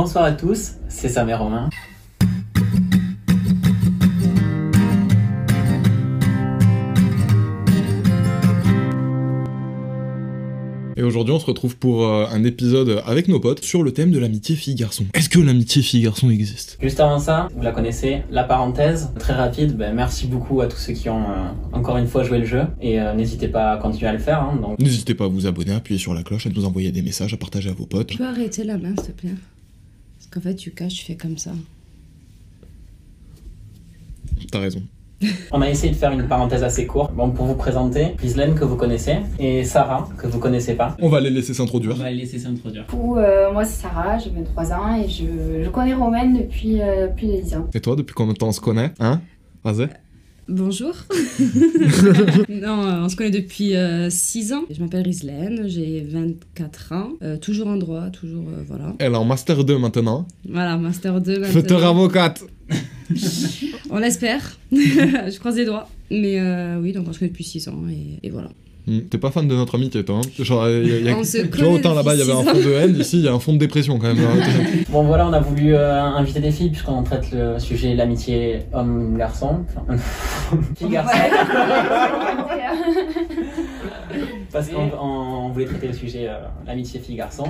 Bonsoir à tous, c'est Sam et Romain. Et aujourd'hui, on se retrouve pour euh, un épisode avec nos potes sur le thème de l'amitié fille-garçon. Est-ce que l'amitié fille-garçon existe? Juste avant ça, vous la connaissez, la parenthèse, très rapide, ben, merci beaucoup à tous ceux qui ont euh, encore une fois joué le jeu et euh, n'hésitez pas à continuer à le faire. hein, donc. N'hésitez pas à vous abonner, à appuyer sur la cloche, à nous envoyer des messages, à partager à vos potes. Tu peux arrêter la main, s'il te plaît qu'en fait, tu caches, tu fais comme ça. T'as raison. On a essayé de faire une parenthèse assez courte bon, pour vous présenter Gislaine que vous connaissez et Sarah que vous connaissez pas. On va les laisser s'introduire. va les laisser s'introduire. Du coup, euh, moi c'est Sarah, j'ai 23 ans et je, je connais Romaine depuis euh, plus de 10 ans. Et toi, depuis combien de temps on se connaît Hein Vas-y. Bonjour. non, euh, on se connaît depuis 6 ans. Je m'appelle Rislaine, j'ai 24 ans. Euh, toujours en droit, toujours, euh, voilà. Elle est en Master 2 maintenant. Voilà, Master 2 maintenant. Future avocate. On l'espère. je croise les doigts. Mais euh, oui, donc on se connaît depuis 6 ans et, et voilà. Hmm, T'es pas fan de notre amitié, toi hein Genre, il y a, y a- On se connaît autant là-bas, il y avait un fond de haine, ici, il y a un fond de dépression quand même. Bon voilà, on a voulu euh, inviter des filles puisqu'on traite le sujet l'amitié homme-garçon. Enfin, Fille-garçon. Parce qu'on on- on voulait traiter le sujet euh, l'amitié fille-garçon.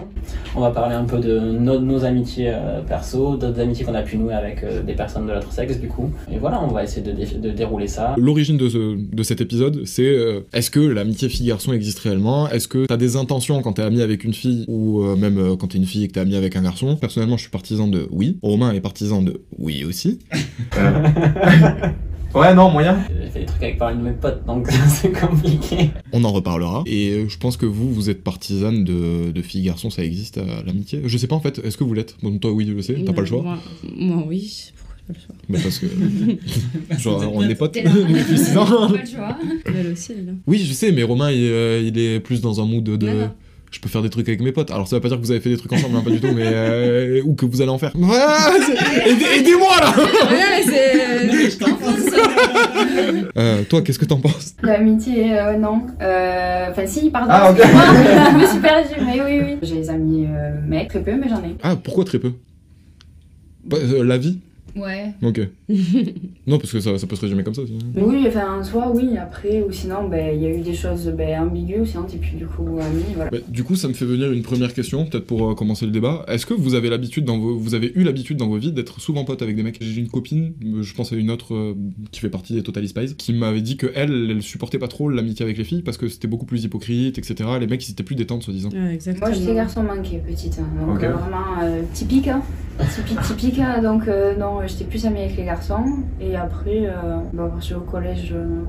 On va parler un peu de nos, nos amitiés euh, perso, d'autres amitiés qu'on a pu nouer avec euh, des personnes de l'autre sexe du coup. Et voilà, on va essayer de, dé- de dérouler ça. L'origine de, ce- de cet épisode, c'est euh, est-ce que l'amitié fille-garçon existe réellement? Est-ce que t'as des intentions quand t'es ami avec une fille ou euh, même euh, quand t'es une fille et que t'es ami avec un garçon? Personnellement, je suis partisan de oui. Romain est partisan de oui aussi. ouais, non, moyen. J'ai fait des trucs avec pas mal de mes potes donc c'est compliqué. On en reparlera. Et euh, je pense que vous, vous êtes partisane de, de filles-garçons, ça existe euh, l'amitié Je sais pas en fait, est-ce que vous l'êtes? Bon, toi, oui, je le sais, t'as pas le choix. Moi, moi, oui. Pourquoi j'ai pas le choix? Mais parce que. Genre, on est potes T'es là. depuis 6 ans. Pas le choix. Elle aussi, elle. Oui, je sais, mais Romain, il, euh, il est plus dans un mood de. Non, non. Je peux faire des trucs avec mes potes. Alors ça veut pas dire que vous avez fait des trucs ensemble, hein, pas du tout, mais euh, ou que vous allez en faire. Ah, aidez- Aidez-moi là. Ouais, mais c'est. Euh, toi, qu'est-ce que t'en penses? L'amitié, euh, non. Euh, Enfin, si, pardon. Ah, ok. excuse-moi. je me suis perdue, mais oui, oui. J'ai des amis euh, mecs, très peu, mais j'en ai. Ah, pourquoi très peu? Bah, euh, La vie? Ouais. Ok. non, parce que ça, ça peut se résumer comme ça aussi. Oui, enfin, soit oui, après, ou sinon, ben, il y a eu des choses ben, ambiguës, sinon t'es plus du coup amis, voilà. Bah, du coup, ça me fait venir une première question, peut-être pour euh, commencer le débat. Est-ce que vous avez l'habitude dans vos, vous avez eu l'habitude dans vos vies d'être souvent pote avec des mecs? J'ai une copine, euh, je pense à une autre euh, qui fait partie des Total Spies, qui m'avait dit que elle, elle supportait pas trop l'amitié avec les filles parce que c'était beaucoup plus hypocrite, etc. Les mecs, ils étaient plus détentes, soi-disant. Ouais, exactement. Moi, j'étais garçon manqué, petite. hein, donc euh, vraiment euh, typique. hein. Typique, typique. hein, donc, euh, non, j'étais plus amie avec les garçons. Et après, euh, je suis au collège, euh,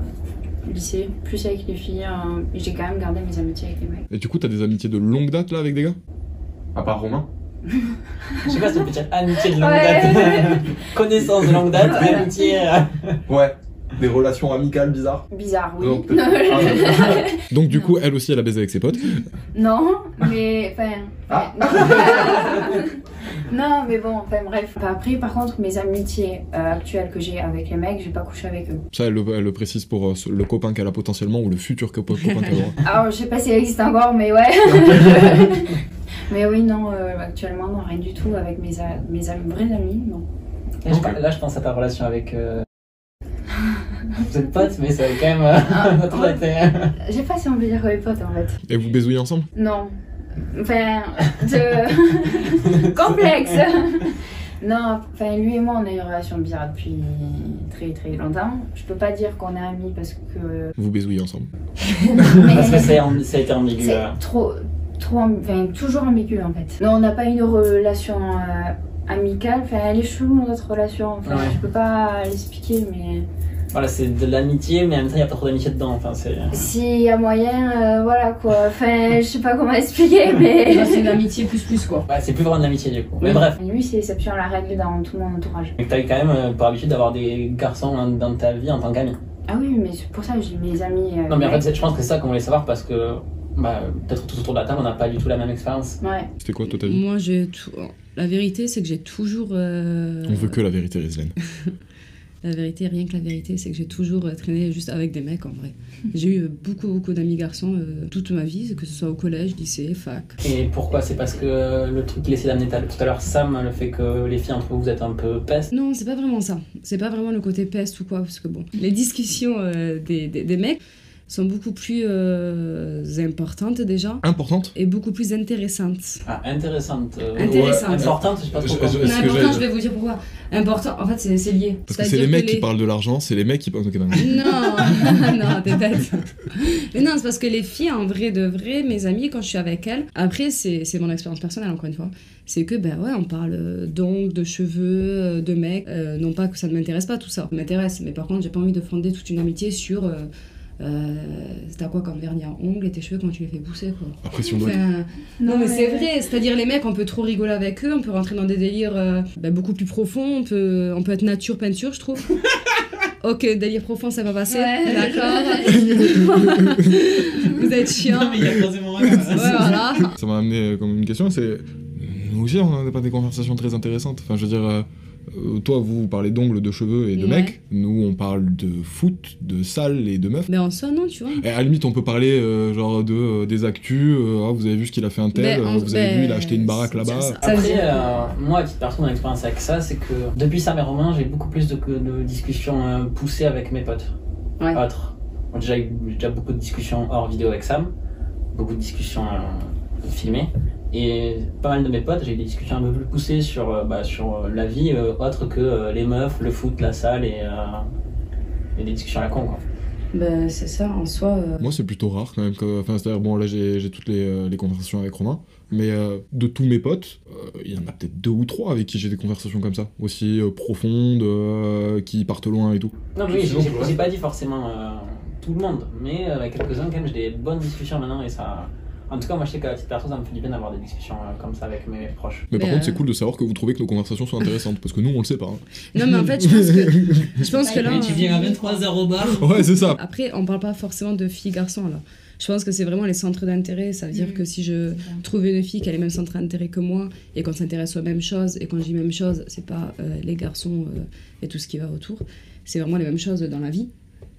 lycée, plus avec les filles. euh, et j'ai quand même gardé mes amitiés avec les mecs. Et du coup, t'as des amitiés de longue date là avec des gars? À part Romain? Je sais pas si on peut dire amitié de longue Ouais. date. Connaissance de longue date, Voilà. amitié. euh, Ouais. Des relations amicales bizarres. Bizarre, oui. Non, Donc du coup, elle aussi, elle a baisé avec ses potes? non, mais enfin. Ah. Non, mais bon, enfin bref. Après, par contre, mes amitiés euh, actuelles que j'ai avec les mecs, j'ai pas couché avec eux. Ça, elle le, elle le précise pour euh, le copain qu'elle a potentiellement ou le futur copain copain qu'elle aura. Alors, je sais pas si elle existe encore, mais ouais. mais oui, non, euh, actuellement, non, rien du tout avec mes, mes amis, vrais amis, non. Là, je, par- là, je pense à ta relation avec. Euh... Vous êtes potes, mais ça quand même. Euh, Ah, notre sais pas si on peut dire qu'on est potes en fait. Et vous baisouillez ensemble? Non. Enfin, de... complexe. Non, enfin, lui et moi, on a une relation bizarre depuis très très longtemps. Je peux pas dire qu'on est amis parce que. Vous baisouillez ensemble. Parce que c'est ça a été ambigu. C'est euh. trop, trop, amb- enfin, toujours ambigu en fait. Non, on n'a pas une relation euh, amicale. Enfin, elle est chelou notre relation. Enfin, Ouais. je peux pas l'expliquer, mais Voilà, c'est de l'amitié, mais en même temps, il n'y a pas trop d'amitié dedans. Enfin, c'est. s'il y a moyen, euh, voilà quoi. Enfin, je sais pas comment expliquer, mais. C'est une amitié plus plus quoi. Ouais, c'est plus vraiment de l'amitié du coup. Mais bref. Lui, c'est l'exception à la règle dans tout mon entourage. Mais t'as eu quand même euh, pour habitude d'avoir des garçons hein, dans ta vie en tant qu'ami. Ah oui, mais c'est pour ça que j'ai mes amis. euh, Non, mais en fait, je pense que c'est ça qu'on voulait savoir parce que. Bah, peut-être tout autour de la table, on n'a pas du tout la même expérience. Ouais. C'était quoi toi ta vie? Moi, j'ai tout. La vérité, c'est que j'ai toujours. euh, On veut que la vérité, Rizlen. La vérité, rien que la vérité, c'est que j'ai toujours euh, traîné juste avec des mecs en vrai. J'ai eu euh, beaucoup, beaucoup d'amis garçons euh, toute ma vie, que ce soit au collège, lycée, fac. Et pourquoi? C'est parce que le truc qu'il essaie d'amener tout à l'heure, Sam, le fait que les filles entre vous, vous êtes un peu peste. Non, c'est pas vraiment ça. C'est pas vraiment le côté peste ou quoi, parce que bon, les discussions euh, des, des, des mecs sont beaucoup plus euh, importantes déjà Importante et beaucoup plus intéressantes. Ah, intéressante. euh, Intéressante. ouais, importante, je sais pas trop Je- Non, important, je vais vous dire pourquoi. Important, en fait, c'est c'est lié. Parce que c'est les mecs qui parlent de l'argent, c'est les mecs qui parlent. Ok, non. Non, non, t'es bête. Mais non, c'est parce que les filles, en vrai de vrai, mes amies, quand je suis avec elles, après, c'est c'est mon expérience personnelle, encore une fois, c'est que, ben ouais, on parle euh, d'ongles, de cheveux, euh, de mecs. Euh, non pas que ça ne m'intéresse pas, tout ça. Ça m'intéresse, mais par contre, j'ai pas envie de fonder toute une amitié sur. Euh, euh, T'as quoi comme vernis à ongles et tes cheveux, comment tu les fais pousser, quoi. Après, si on doit. Enfin, non, mais c'est vrai, c'est-à-dire les mecs, on peut trop rigoler avec eux, on peut rentrer dans des délires euh, bah, beaucoup plus profonds, on peut, on peut être nature peinture, je trouve. ok, délire profond, ça va passer, Ouais. d'accord. Vous êtes chiant. il y a forcément Ouais, voilà. Ça m'a amené euh, comme une question, c'est. Nous aussi, on n'a pas des conversations très intéressantes. Enfin, je veux dire. euh, euh, toi, vous, vous parlez d'ongles, de cheveux et de Ouais. mecs. Nous, on parle de foot, de salle et de meufs. Mais en soi, non, tu vois. Et à la limite, on peut parler euh, genre de euh, des actus. euh, ah, vous avez vu ce qu'il a fait un tel. Ben, euh, en- vous avez ben, vu, il a acheté une baraque là-bas. ça- Ça veut Après, euh, moi, à titre perso, mon expérience avec ça, c'est que depuis Sam et Romain, j'ai beaucoup plus de, de discussions euh, poussées avec mes potes. Ouais. Autres. J'ai déjà déjà beaucoup de discussions hors vidéo avec Sam, beaucoup de discussions euh, filmées. Et pas mal de mes potes, j'ai des discussions un peu plus poussées sur, euh, bah, sur euh, la vie euh, autre que euh, les meufs, le foot, la salle et, euh, et des discussions à la con. Quoi. Ben, c'est ça, en soi. euh, Moi, c'est plutôt rare quand même. que- Enfin, c'est-à-dire, bon, là, j'ai j'ai toutes les, euh, les conversations avec Romain. Mais euh, de tous mes potes, euh, il y en a peut-être deux ou trois avec qui j'ai des conversations comme ça. Aussi euh, profondes, euh, qui partent loin et tout. Non, oui, Sinon, j'ai ouais. j'ai pas dit forcément euh, tout le monde, mais euh, avec quelques-uns, quand même, j'ai des bonnes discussions maintenant et ça. En tout cas, moi, je sais qu'à titre perso, ça me fait du bien d'avoir des discussions euh, comme ça avec mes proches. Mais par contre, euh, c'est cool de savoir que vous trouvez que nos conversations sont intéressantes. parce que nous, on le sait pas. hein. Non, mais en fait, je pense que. Je pense que là. Mais tu euh, viens à 23h au bar Ouais, c'est ça. Après, on parle pas forcément de filles-garçons là. Je pense que c'est vraiment les centres d'intérêt. Ça veut dire Mhm. que si je trouve une fille qui a les mêmes centres d'intérêt que moi et qu'on s'intéresse aux mêmes choses, et quand je dis mêmes choses, c'est pas euh, les garçons euh, et tout ce qui va autour, c'est vraiment les mêmes choses dans la vie.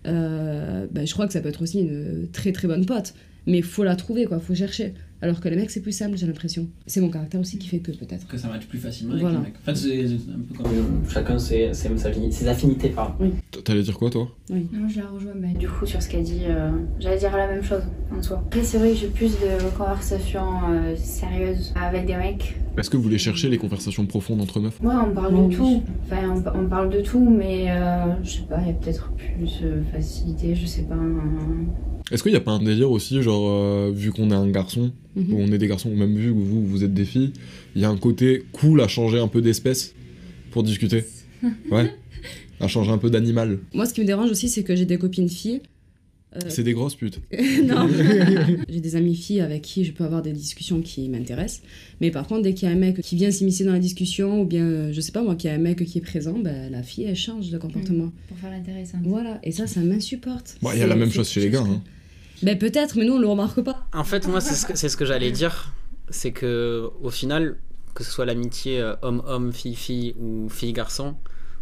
Euh, ben, je crois que ça peut être aussi une très très bonne pote. Mais il faut la trouver, quoi, faut chercher. Alors que les mecs, c'est plus simple, j'ai l'impression. C'est mon caractère aussi qui fait que peut-être. Que ça matche plus facilement Voilà. avec les mecs. En fait, c'est un peu comme. euh, Chacun ses, ses, affinités, pardon. T'allais dire quoi, toi? Non, je la rejoins, mais du coup, sur ce qu'elle dit, euh, j'allais dire la même chose en soi. Après, c'est vrai que j'ai plus de conversations euh, sérieuses avec des mecs. Est-ce que vous voulez chercher les conversations profondes entre meufs? Ouais, on parle Oh, de oui. tout. Enfin, on, on parle de tout, mais euh, je sais pas, il y a peut-être plus euh, facilité, je sais pas. un- Est-ce qu'il n'y a pas un délire aussi, genre, euh, vu qu'on est un garçon, Mhm. ou on est des garçons, ou même vu que vous, vous êtes des filles, il y a un côté cool à changer un peu d'espèce pour discuter? Ouais? À changer un peu d'animal? Moi, ce qui me dérange aussi, c'est que j'ai des copines filles. Euh, C'est des grosses putes. non. J'ai des amies filles avec qui je peux avoir des discussions qui m'intéressent. Mais par contre, dès qu'il y a un mec qui vient s'immiscer dans la discussion, ou bien, euh, je sais pas moi, qu'il y a un mec qui est présent, ben, la fille, elle change de comportement. Pour faire intéressant. Voilà, et ça, ça m'insupporte. Bon, il y a la même chose chez les gars. Hein. Ben peut-être, mais nous, on le remarque pas. En fait, moi, c'est ce que, c'est ce que j'allais dire. C'est que, au final, que ce soit l'amitié euh, homme-homme, fille-fille ou fille-garçon,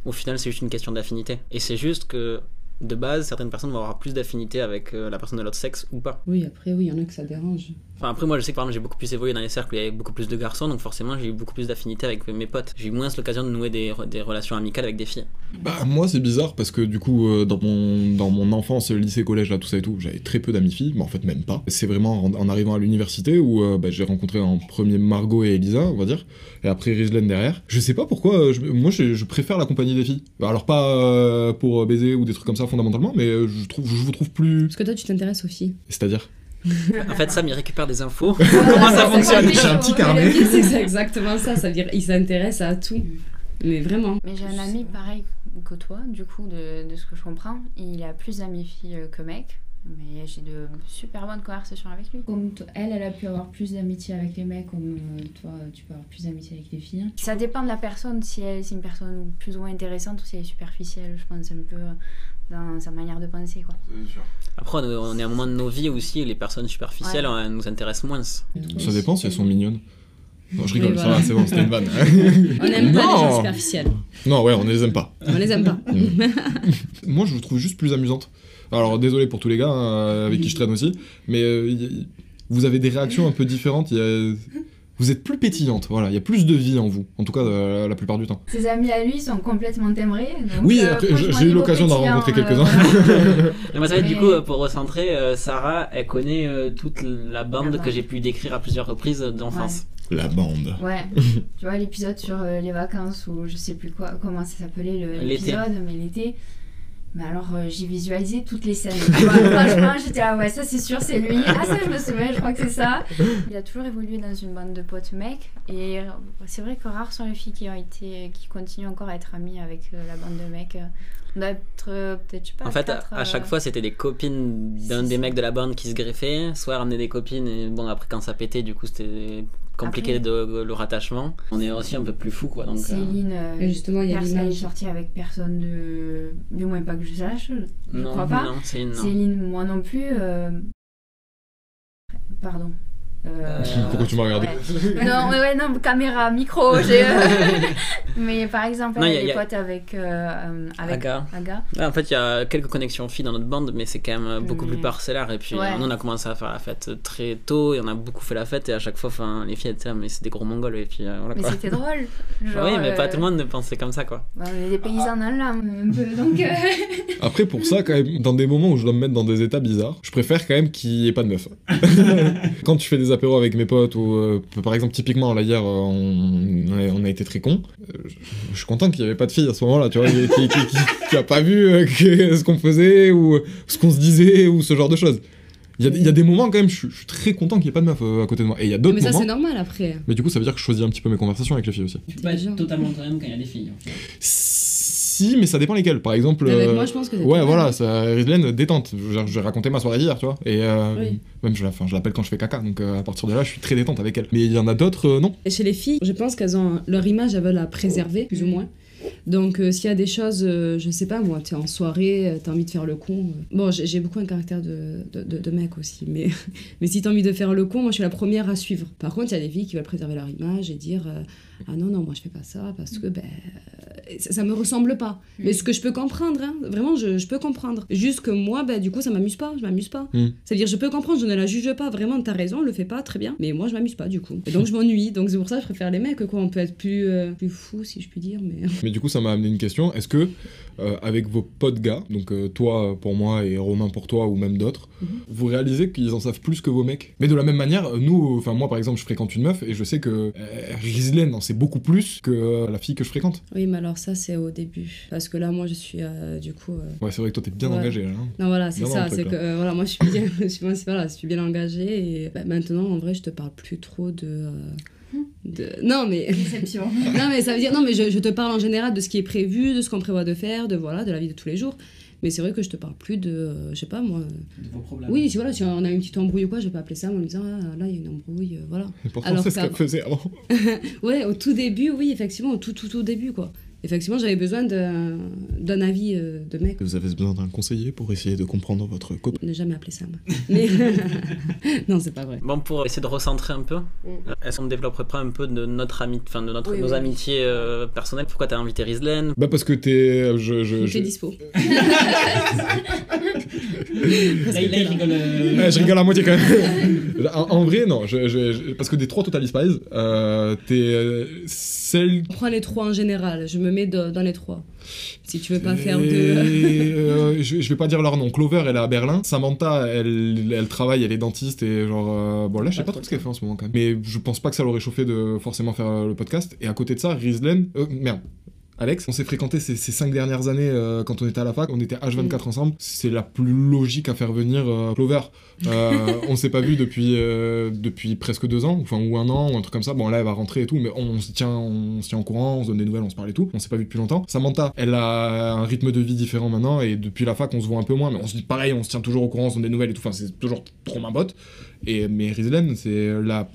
au final, c'est juste une question d'affinité. Et c'est juste que, de base, certaines personnes vont avoir plus d'affinité avec euh, la personne de l'autre sexe ou pas. Oui, après, oui, il y en a que ça dérange. Enfin, après, moi, je sais que par exemple, j'ai beaucoup plus évolué dans les cercles où il y avait beaucoup plus de garçons, donc forcément, j'ai eu beaucoup plus d'affinité avec mes potes. J'ai eu moins l'occasion de nouer des, des relations amicales avec des filles. Bah, moi, c'est bizarre parce que du coup, euh, dans, mon, dans mon enfance, lycée, collège, là, tout ça et tout, j'avais très peu d'amis filles, mais en fait, même pas. C'est vraiment en, en arrivant à l'université où euh, bah, j'ai rencontré en premier Margot et Elisa, on va dire, et après Rizlen derrière. Je sais pas pourquoi, euh, je- moi, je, je préfère la compagnie des filles. Alors, pas euh, pour baiser ou des trucs comme ça fondamentalement, mais euh, je, trouve, je vous trouve plus. Parce que toi, tu t'intéresses aux filles. C'est-à-dire En fait, Sam, il récupère des infos. Comment ça fonctionne J'ai un petit carnet. C'est exactement ça, ça veut dire il s'intéresse à tout. Mais vraiment. Mais j'ai un ami pareil que toi, du coup, de, de ce que je comprends. Il a plus d'amis filles que mecs. Mais j'ai de super bonnes conversations avec lui. Comme toi- elle, elle a pu avoir plus d'amitié avec les mecs, comme euh, toi, tu peux avoir plus d'amitié avec les filles. Ça dépend de la personne, si elle c'est une personne plus ou moins intéressante ou si elle est superficielle, je pense un peu dans sa manière de penser. quoi. Après, on est à un moment de nos vies aussi, les personnes superficielles Ouais. euh, nous intéressent moins. Ça dépend si elles sont mignonnes. Non, je rigole, voilà. va, c'est bon, c'était une vanne. On n'aime pas les gens superficiels. non, ouais, on ne les aime pas. On les aime pas. Moi, je vous trouve juste plus amusante. Alors, désolé pour tous les gars hein, avec qui je traîne aussi, mais euh, y- y- vous avez des réactions un peu différentes. il y a- Vous êtes plus pétillante, voilà, il y a plus de vie en vous, en tout cas euh, la plupart du temps. Ses amis à lui sont complètement timbrés. donc, Oui, euh, j'ai eu l'occasion d'en rencontrer euh, quelques-uns. du coup, pour recentrer, euh, Sarah, elle connaît euh, toute la bande que j'ai pu décrire à plusieurs reprises d'enfance. La bande. Ouais, tu vois l'épisode sur euh, les vacances ou je sais plus quoi, comment ça s'appelait l'épisode, mais l'été. Mais alors euh, j'ai visualisé toutes les scènes. Franchement, j'étais là, ouais, ça c'est sûr, c'est lui. Ah, ça je me souviens, je crois que c'est ça. Il a toujours évolué dans une bande de potes mecs et euh, c'est vrai que rares sont les filles qui ont été, qui continuent encore à être amies avec euh, la bande de mecs. On doit être euh, peut-être je sais pas. En fait, quatre, à chaque euh, fois, c'était des copines d'un des ça. mecs de la bande qui se greffaient, soit ramener des copines, et bon, après, quand ça pétait, du coup, c'était compliqué Après- de, le rattachement. On est aussi un peu plus fou, quoi. Donc, euh, Céline, euh, justement, il y a personne sortie avec personne de. Du moins pas que je sache. Je non, crois pas. non. Céline, moi non plus. euh, Pardon. Euh, Pourquoi tu m'as regardé ouais. Non, ouais, ouais, non, caméra, micro, j'ai. Mais par exemple, Non, y a- est y a- pote avec, euh, avec Aga. Aga. En fait, il y a quelques connexions filles dans notre bande, mais c'est quand même beaucoup Mais- plus parcellaire. Et puis, Ouais. nous, on a commencé à faire la fête très tôt, et on a beaucoup fait la fête, et à chaque fois, enfin, les filles étaient là, mais c'est des gros mongols, et puis euh, voilà Mais c'était drôle. Genre, oui, mais pas euh, tout le monde ne pensait comme ça, quoi. bah, des paysans dans l'âme, un peu, donc. euh, Après, pour ça, quand même, dans des moments où je dois me mettre dans des états bizarres, je préfère quand même qu'il n'y ait pas de meuf. quand tu fais des avec mes potes, ou euh, par exemple, typiquement, là, hier, euh, on, on a, on a été très cons. Euh, je, suis content qu'il n'y avait pas de fille à ce moment-là, tu vois, qui, qui, qui- qui- qui a pas vu euh, que- ce qu'on faisait, ou ce qu'on se disait, ou ce genre de choses. Il y a, il y a des moments, quand même, je, suis- je suis très content qu'il n'y ait pas de meuf euh, à côté de moi. Et il y a d'autres Mais ça, moments. c'est normal après. Mais du coup, ça veut dire que je choisis un petit peu mes conversations avec les filles aussi. Tu peux pas être totalement toi-même quand il y a des filles. Si, mais ça dépend lesquelles. Par exemple. Avec euh, moi, je pense que c'est Ouais, voilà, ça, Rizlen, détente. Je, je vais raconter ma soirée d'hier, tu vois. Et euh, Oui. même, je, la- enfin, je l'appelle quand je fais caca, donc euh, à partir de là, je suis très détente avec elle. Mais il y en a d'autres, non. Et chez les filles, je pense qu'elles ont leur image, elles veulent la préserver, plus ou moins. Donc, euh, s'il y a des choses, euh, je sais pas, moi, t'es en soirée, euh, t'as envie de faire le con. Bon, j'ai beaucoup un caractère de, de, de- de mec aussi, mais, mais si t'as envie de faire le con, moi, je suis la première à suivre. Par contre, il y a des filles qui veulent préserver leur image et dire Ah non, non, moi, je fais pas ça parce que, ben, ça, ça me ressemble pas. Mais ce que je peux comprendre, hein, vraiment, je, je peux comprendre. Juste que moi, ben, du coup, ça m'amuse pas, je m'amuse pas. Mm. C'est-à-dire, je peux comprendre, je ne la juge pas, vraiment, t'as raison, le fais pas, très bien. Mais moi, je m'amuse pas, du coup. Et donc, je m'ennuie. Donc, c'est pour ça que je préfère les mecs, quoi. On peut être plus, euh, plus fou, si je puis dire, mais. Mais du coup, ça m'a amené une question. Est-ce que, euh, avec vos potes gars, donc euh, toi pour moi et Romain pour toi ou même d'autres, Mhm. vous réalisez qu'ils en savent plus que vos mecs? Mais de la même manière, nous, enfin, moi par exemple, je fréquente une meuf et je sais que euh, Rizlen en sait beaucoup plus que euh, la fille que je fréquente. Oui, mais alors, ça, c'est au début. Parce que là, moi, je suis, euh, du coup. euh, Ouais, c'est vrai que toi, t'es bien Ouais. engagé là. hein. Non, voilà, c'est ça. C'est que, là. euh, voilà, moi, je suis bien, je suis, voilà, je suis bien engagée. Et bah, maintenant, en vrai, je te parle plus trop de. euh, de... Non, mais. Déception. non, mais ça veut dire. Non, mais je, je te parle en général de ce qui est prévu, de ce qu'on prévoit de faire, de, voilà, de la vie de tous les jours. Mais c'est vrai que je te parle plus de. euh, je sais pas, moi. De vos problèmes. Oui, si, voilà, si on a une petite embrouille ou quoi, je vais pas appeler ça en me disant, ah, là, il y a une embrouille, euh, voilà. Et pourtant, Alors c'est ce qu'elle faisait avant. Ouais, au tout début, oui, effectivement, au tout, tout, tout début, quoi. Effectivement, j'avais besoin d'un d'un avis euh, de mec. Vous avez besoin d'un conseiller pour essayer de comprendre votre copain. Ne jamais appeler ça, moi. Mais. non, c'est pas vrai. Bon, pour essayer de recentrer un peu, Mm. euh, est-ce qu'on développerait pas un peu de notre ami, enfin de notre, Oui, nos oui. amitiés euh, personnelles? Pourquoi t'as invité Rizlen? Bah parce que t'es... Je, je, je- fait dispo. Là, il rigole. Ouais, je rigole à moitié quand même. en, en vrai, non. Je, je- je- parce que des trois Total Spies, euh, t'es euh, celle On prend les trois en général, je me mets de- dans les trois. Si tu veux pas faire de. Euh, je, je vais pas dire leur nom. Clover, elle est à Berlin. Samantha, elle, elle travaille, elle est dentiste et genre. euh, bon, là, je sais Pas trop ce qu'elle fait en ce moment quand même. Mais je pense pas que ça l'aurait chauffé de forcément faire euh, le podcast. Et à côté de ça, Rizlen. euh, merde. Alex, on s'est fréquenté ces, ces cinq dernières années euh, quand on était à la fac, on était H24 ensemble. C'est la plus logique à faire venir euh, Clover. Euh, on s'est pas vu depuis, euh, depuis presque deux ans, enfin ou un an ou un truc comme ça. Bon là elle va rentrer et tout, mais on, se tient, on se tient en courant, on se donne des nouvelles, on se parle et tout. On s'est pas vu depuis longtemps. Samantha, elle a un rythme de vie différent maintenant et depuis la fac on se voit un peu moins, mais on se dit pareil, on se tient toujours au courant, on se donne des nouvelles et tout. Enfin c'est toujours trop ma botte. Et mais Rizlen, c'est la,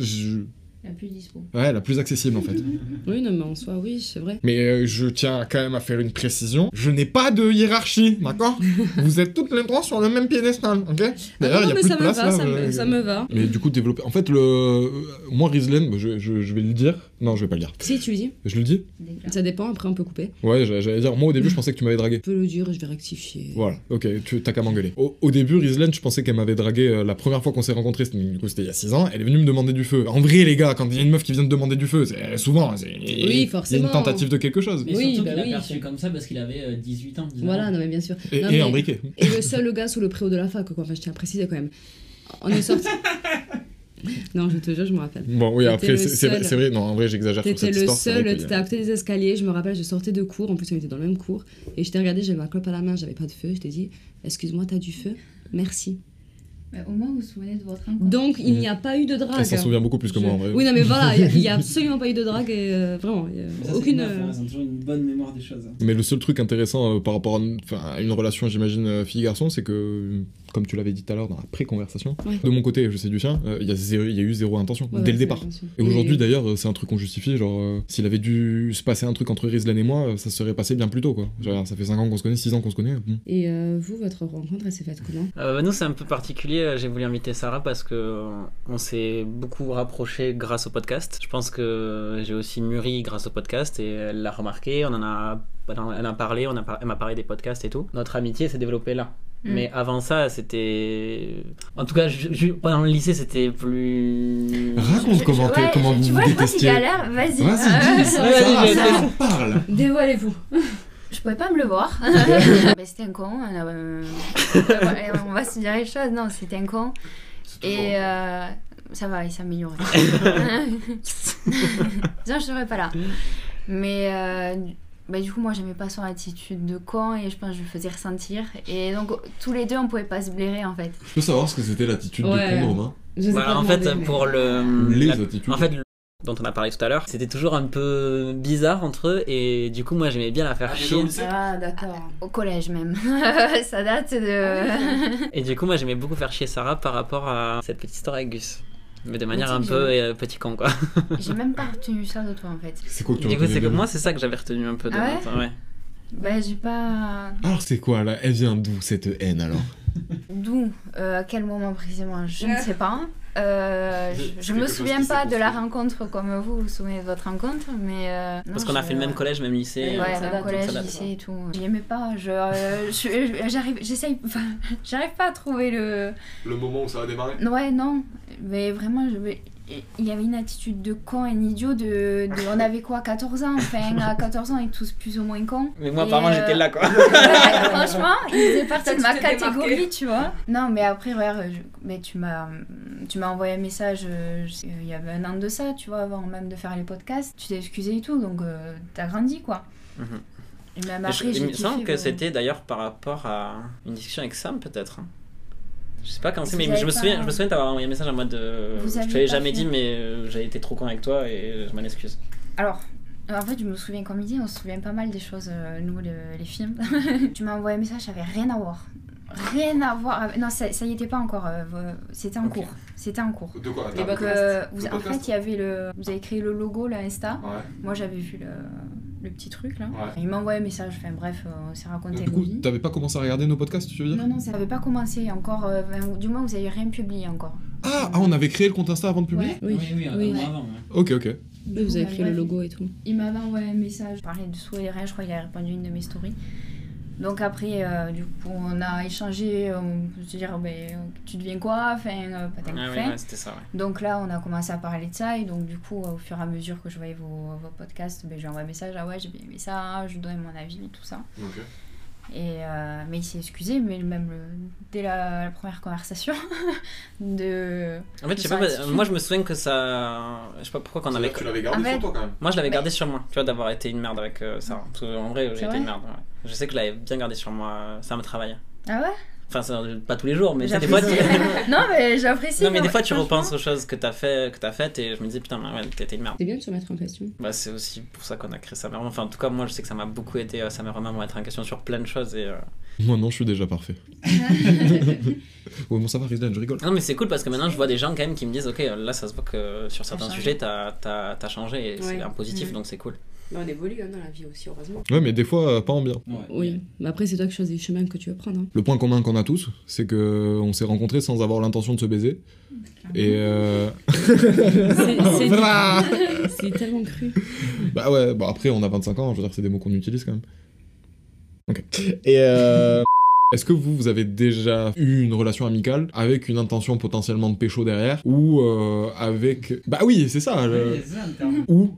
je- La plus dispo. Ouais, la plus accessible en fait. Oui, non, mais en soi, oui, c'est vrai. Mais euh, je tiens quand même à faire une précision. Je n'ai pas de hiérarchie, d'accord? Vous êtes toutes les trois sur le même piédestal, ok? D'ailleurs, Ah il y non, a mais plus ça de me place va, là. ça, euh, me, ça me va. Mais du coup, développer. En fait, le. Moi, Rieslen, bah, je, je, je vais le dire. Non, je vais pas le dire. Si, tu le dis. Je le dis. Ça dépend, après on peut couper. Ouais, j'allais dire. Moi, au début, je pensais que tu m'avais dragué. Je peux le dire et je vais rectifier. Voilà, ok, tu t'as qu'à m'engueuler. Au, au début, Rieslen, je pensais qu'elle m'avait dragué euh, la première fois qu'on s'est rencontrés, c'était- du coup c'était il y a 6 ans, elle est venue me demander du feu. En vrai, les gars, quand il y a une meuf qui vient te demander du feu, c'est souvent, c'est il a forcément. une tentative de quelque chose. Mais Oui, surtout bah qu'il a oui. perçu comme ça parce qu'il avait euh, 18 ans. 19 Voilà, ans. non, mais bien sûr. Et, Non, et mais- embriqué. Et le seul gars sous le préau de la fac, quoi. Enfin, je tiens à préciser quand même. On est sorti. non, je te jure, je me rappelle. Bon, oui, T'étais après, c'est vrai, non, en vrai, j'exagère sur T'étais cette le histoire. seul, y a- t'étais à côté des escaliers. Je me rappelle, je sortais de cours. En plus, on était dans le même cours. Et je t'ai regardé, j'avais ma clope à la main, j'avais pas de feu. Je t'ai dit, excuse-moi, t'as du feu? Merci. Mais au moins, vous vous souvenez de votre rencontre. Donc, il n'y a pas eu de drague. Elle s'en souvient beaucoup plus que moi, en vrai. Oui, non, mais voilà, il y a- absolument pas eu de drague. Et, euh, vraiment, y a ça, aucune. euh, Elles ont toujours une bonne mémoire des choses. hein. Mais le seul truc intéressant euh, par rapport à une, enfin, à une relation, j'imagine, euh, fille-garçon, c'est que, comme tu l'avais dit tout à l'heure dans la pré-conversation, Ouais. de mon côté, je sais du sien, euh, il y, a y eu zéro intention, ouais, dès le départ. Et aujourd'hui, d'ailleurs, c'est un truc qu'on justifie. Genre, euh, s'il avait dû se passer un truc entre Rizlan et moi, ça se serait passé bien plus tôt, quoi. Genre, ça fait 5 ans qu'on se connaît, 6 ans qu'on se connaît. bon. Et euh, vous, votre rencontre, elle s'est faite comment? Euh, bah, nous, c'est un peu particulier. Euh, J'ai voulu inviter Sarah parce que euh, on s'est beaucoup rapproché grâce au podcast. Je pense que j'ai aussi mûri grâce au podcast et elle l'a remarqué. On en a, elle en a parlé, on a elle m'a parlé des podcasts et tout. Notre amitié s'est développée là. Mm. Mais avant ça, c'était. En tout cas, ju- pendant le lycée, c'était plus. Raconte Je- comment, je- ouais, comment vous tu vous vois, je vois l'air. Vas-y. Vas-y, dis, Euh, vas-y, je- Sarah, parle. Dévoilez-vous. Je pouvais pas me le voir. Mais c'était un con. on a- euh, on va se dire les choses. Non, c'était un con. Et euh, ça va, il s'améliore. Sinon, je serais pas là. Mais euh, bah, du coup, moi, j'aimais pas son attitude de con et je pense que je le faisais ressentir. Et donc, tous les deux, on pouvait pas se blairer en fait. Je peux savoir ce que c'était l'attitude Ouais. de con Romain Je sais Voilà, pas en fait, demander, mais- pour le. Les la- attitudes. En fait, dont on a parlé tout à l'heure, c'était toujours un peu bizarre entre eux et du coup, moi, j'aimais bien la faire chier. Ah, d'accord. Au collège même. ça date de. Et du coup, moi, j'aimais beaucoup faire chier Sarah par rapport à cette petite histoire avec Gus. Mais de manière un peu euh, petit con, quoi. J'ai même pas retenu ça de toi en fait. C'est quoi que tu Du coup, c'est que moi, c'est ça que j'avais retenu un peu de Ah ouais ouais. Bah, j'ai pas. Alors, c'est quoi là? Elle vient d'où cette haine alors? D'où? Euh, À quel moment précisément? Je ne sais pas. Euh, je, je me souviens pas de la rencontre comme vous, vous vous souvenez de votre rencontre, mais. euh, Parce qu'on a fait le même collège, même lycée. Ouais, ça même date, collège, ça date, lycée et tout. J'aimais pas, je, euh, je- j'arrive, j'essaye, j'arrive pas à trouver le. Le moment où ça a démarré? Ouais, non, mais vraiment, je, il y avait une attitude de con, un idiot de, de- on avait quoi, 14 ans, enfin, à 14 ans, est tous plus ou moins cons. Mais moi, Et, apparemment, euh, j'étais là, quoi. Ouais, franchement, il faisait partie Ça, de ma démarqué. catégorie, tu vois. Non, mais après, regarde, je- mais tu m'as, tu m'as envoyé un message euh, je- il y avait un an de ça, tu vois, avant même de faire les podcasts. Tu t'es excusé et tout, donc euh, t'as grandi, quoi. Mhm. Et même Et je- après, il me semble que ouais. c'était d'ailleurs par rapport à une discussion avec Sam, peut-être. hein. Je sais pas quand c'est, mais je me souviens, je me souviens t'avoir envoyé un message en mode. euh, Vous je te l'avais jamais fait. dit, mais euh, j'ai été trop con avec toi et je m'en excuse. Alors, en fait, je me souviens, comme il dit, on se souvient pas mal des choses, euh, nous, le- les films. tu m'as envoyé un message, ça avait rien à voir. Rien à voir. avec- Non, ça, ça y était pas encore. euh, C'était en cours. C'était en cours. De quoi Donc, euh, vous- en podcast fait, il y avait le. Vous avez créé le logo, là, Insta. Ouais. Moi, j'avais vu le, le petit truc, là. Ouais. Il m'a envoyé un message. Enfin, bref, euh, on s'est raconté Du coup, t'avais pas commencé à regarder nos podcasts, tu veux dire? Non, non, ça n'avait pas commencé encore. euh, du moins, vous avez rien publié encore. ah, ah, on avait créé le compte Insta avant de publier? Oui. oui, oui. un an avant. ouais. Ok, ok. Oui, vous avez pris le logo et tout. Il m'avait envoyé un message, parlait de sous et rien, je crois qu'il a répondu à une de mes stories. Donc après, euh, du coup, on a échangé, on peut se dire, ben, euh, tu deviens quoi Enfin, euh, patin, Ah oui, fin. ouais, c'était ça, ouais. Donc là, on a commencé à parler de ça, et donc du coup, au fur et à mesure que je voyais vos, vos podcasts, ben, je lui envoie un message, ah ouais, j'ai bien aimé ça, je lui donnais mon avis, tout ça. Et, euh, mais il s'est excusé, mais même le- dès la, la première conversation, de... En fait, je sais pas, moi je me souviens que ça. Je sais pas pourquoi qu'on avait. l'avais gardé sur mais- toi quand même. Moi je l'avais Mais- gardé sur moi, tu vois, d'avoir été une merde avec euh, Sarah. Parce qu'en vrai, j'ai été vrai une merde. ouais. Je sais que je l'avais bien gardé sur moi, euh, ça me travaillait. Ah ouais? Enfin, pas tous les jours, mais des fois. tu- non, mais j'apprécie. Non, mais des fois tu repenses aux choses que t'as fait, que t'as faites et je me dis putain, mais ouais, t'étais une merde. C'est bien de se remettre en question. Bah, c'est aussi pour ça qu'on a créé ça. Enfin, en tout cas, moi je sais que ça m'a beaucoup aidé, euh, ça m'a vraiment remettre en question sur plein de choses et, euh, Moi non, je suis déjà parfait. Ouais, bon, ça va, Rizlan, je rigole. Non, mais c'est cool parce que maintenant je vois des gens quand même qui me disent Ok, là ça se voit que sur certains sujets t'as as, changé et c'est Ouais. un positif Mm. donc c'est cool. Mais on évolue hein, dans la vie aussi, heureusement. Ouais, mais des fois, euh, pas en bien. Oui, mais après, c'est toi qui choisis le chemin que tu veux prendre. hein. Le point commun qu'on a tous, c'est que on s'est rencontrés sans avoir l'intention de se baiser. Et euh... C'est- c'est- Voilà. C'est tellement cru. Bah ouais, bon après on a 25 ans, je veux dire c'est des mots qu'on utilise quand même. Ok. Et euh... Est-ce que vous, vous avez déjà eu une relation amicale avec une intention potentiellement de pécho derrière Ou euh, avec... Bah oui, c'est ça le- Ou,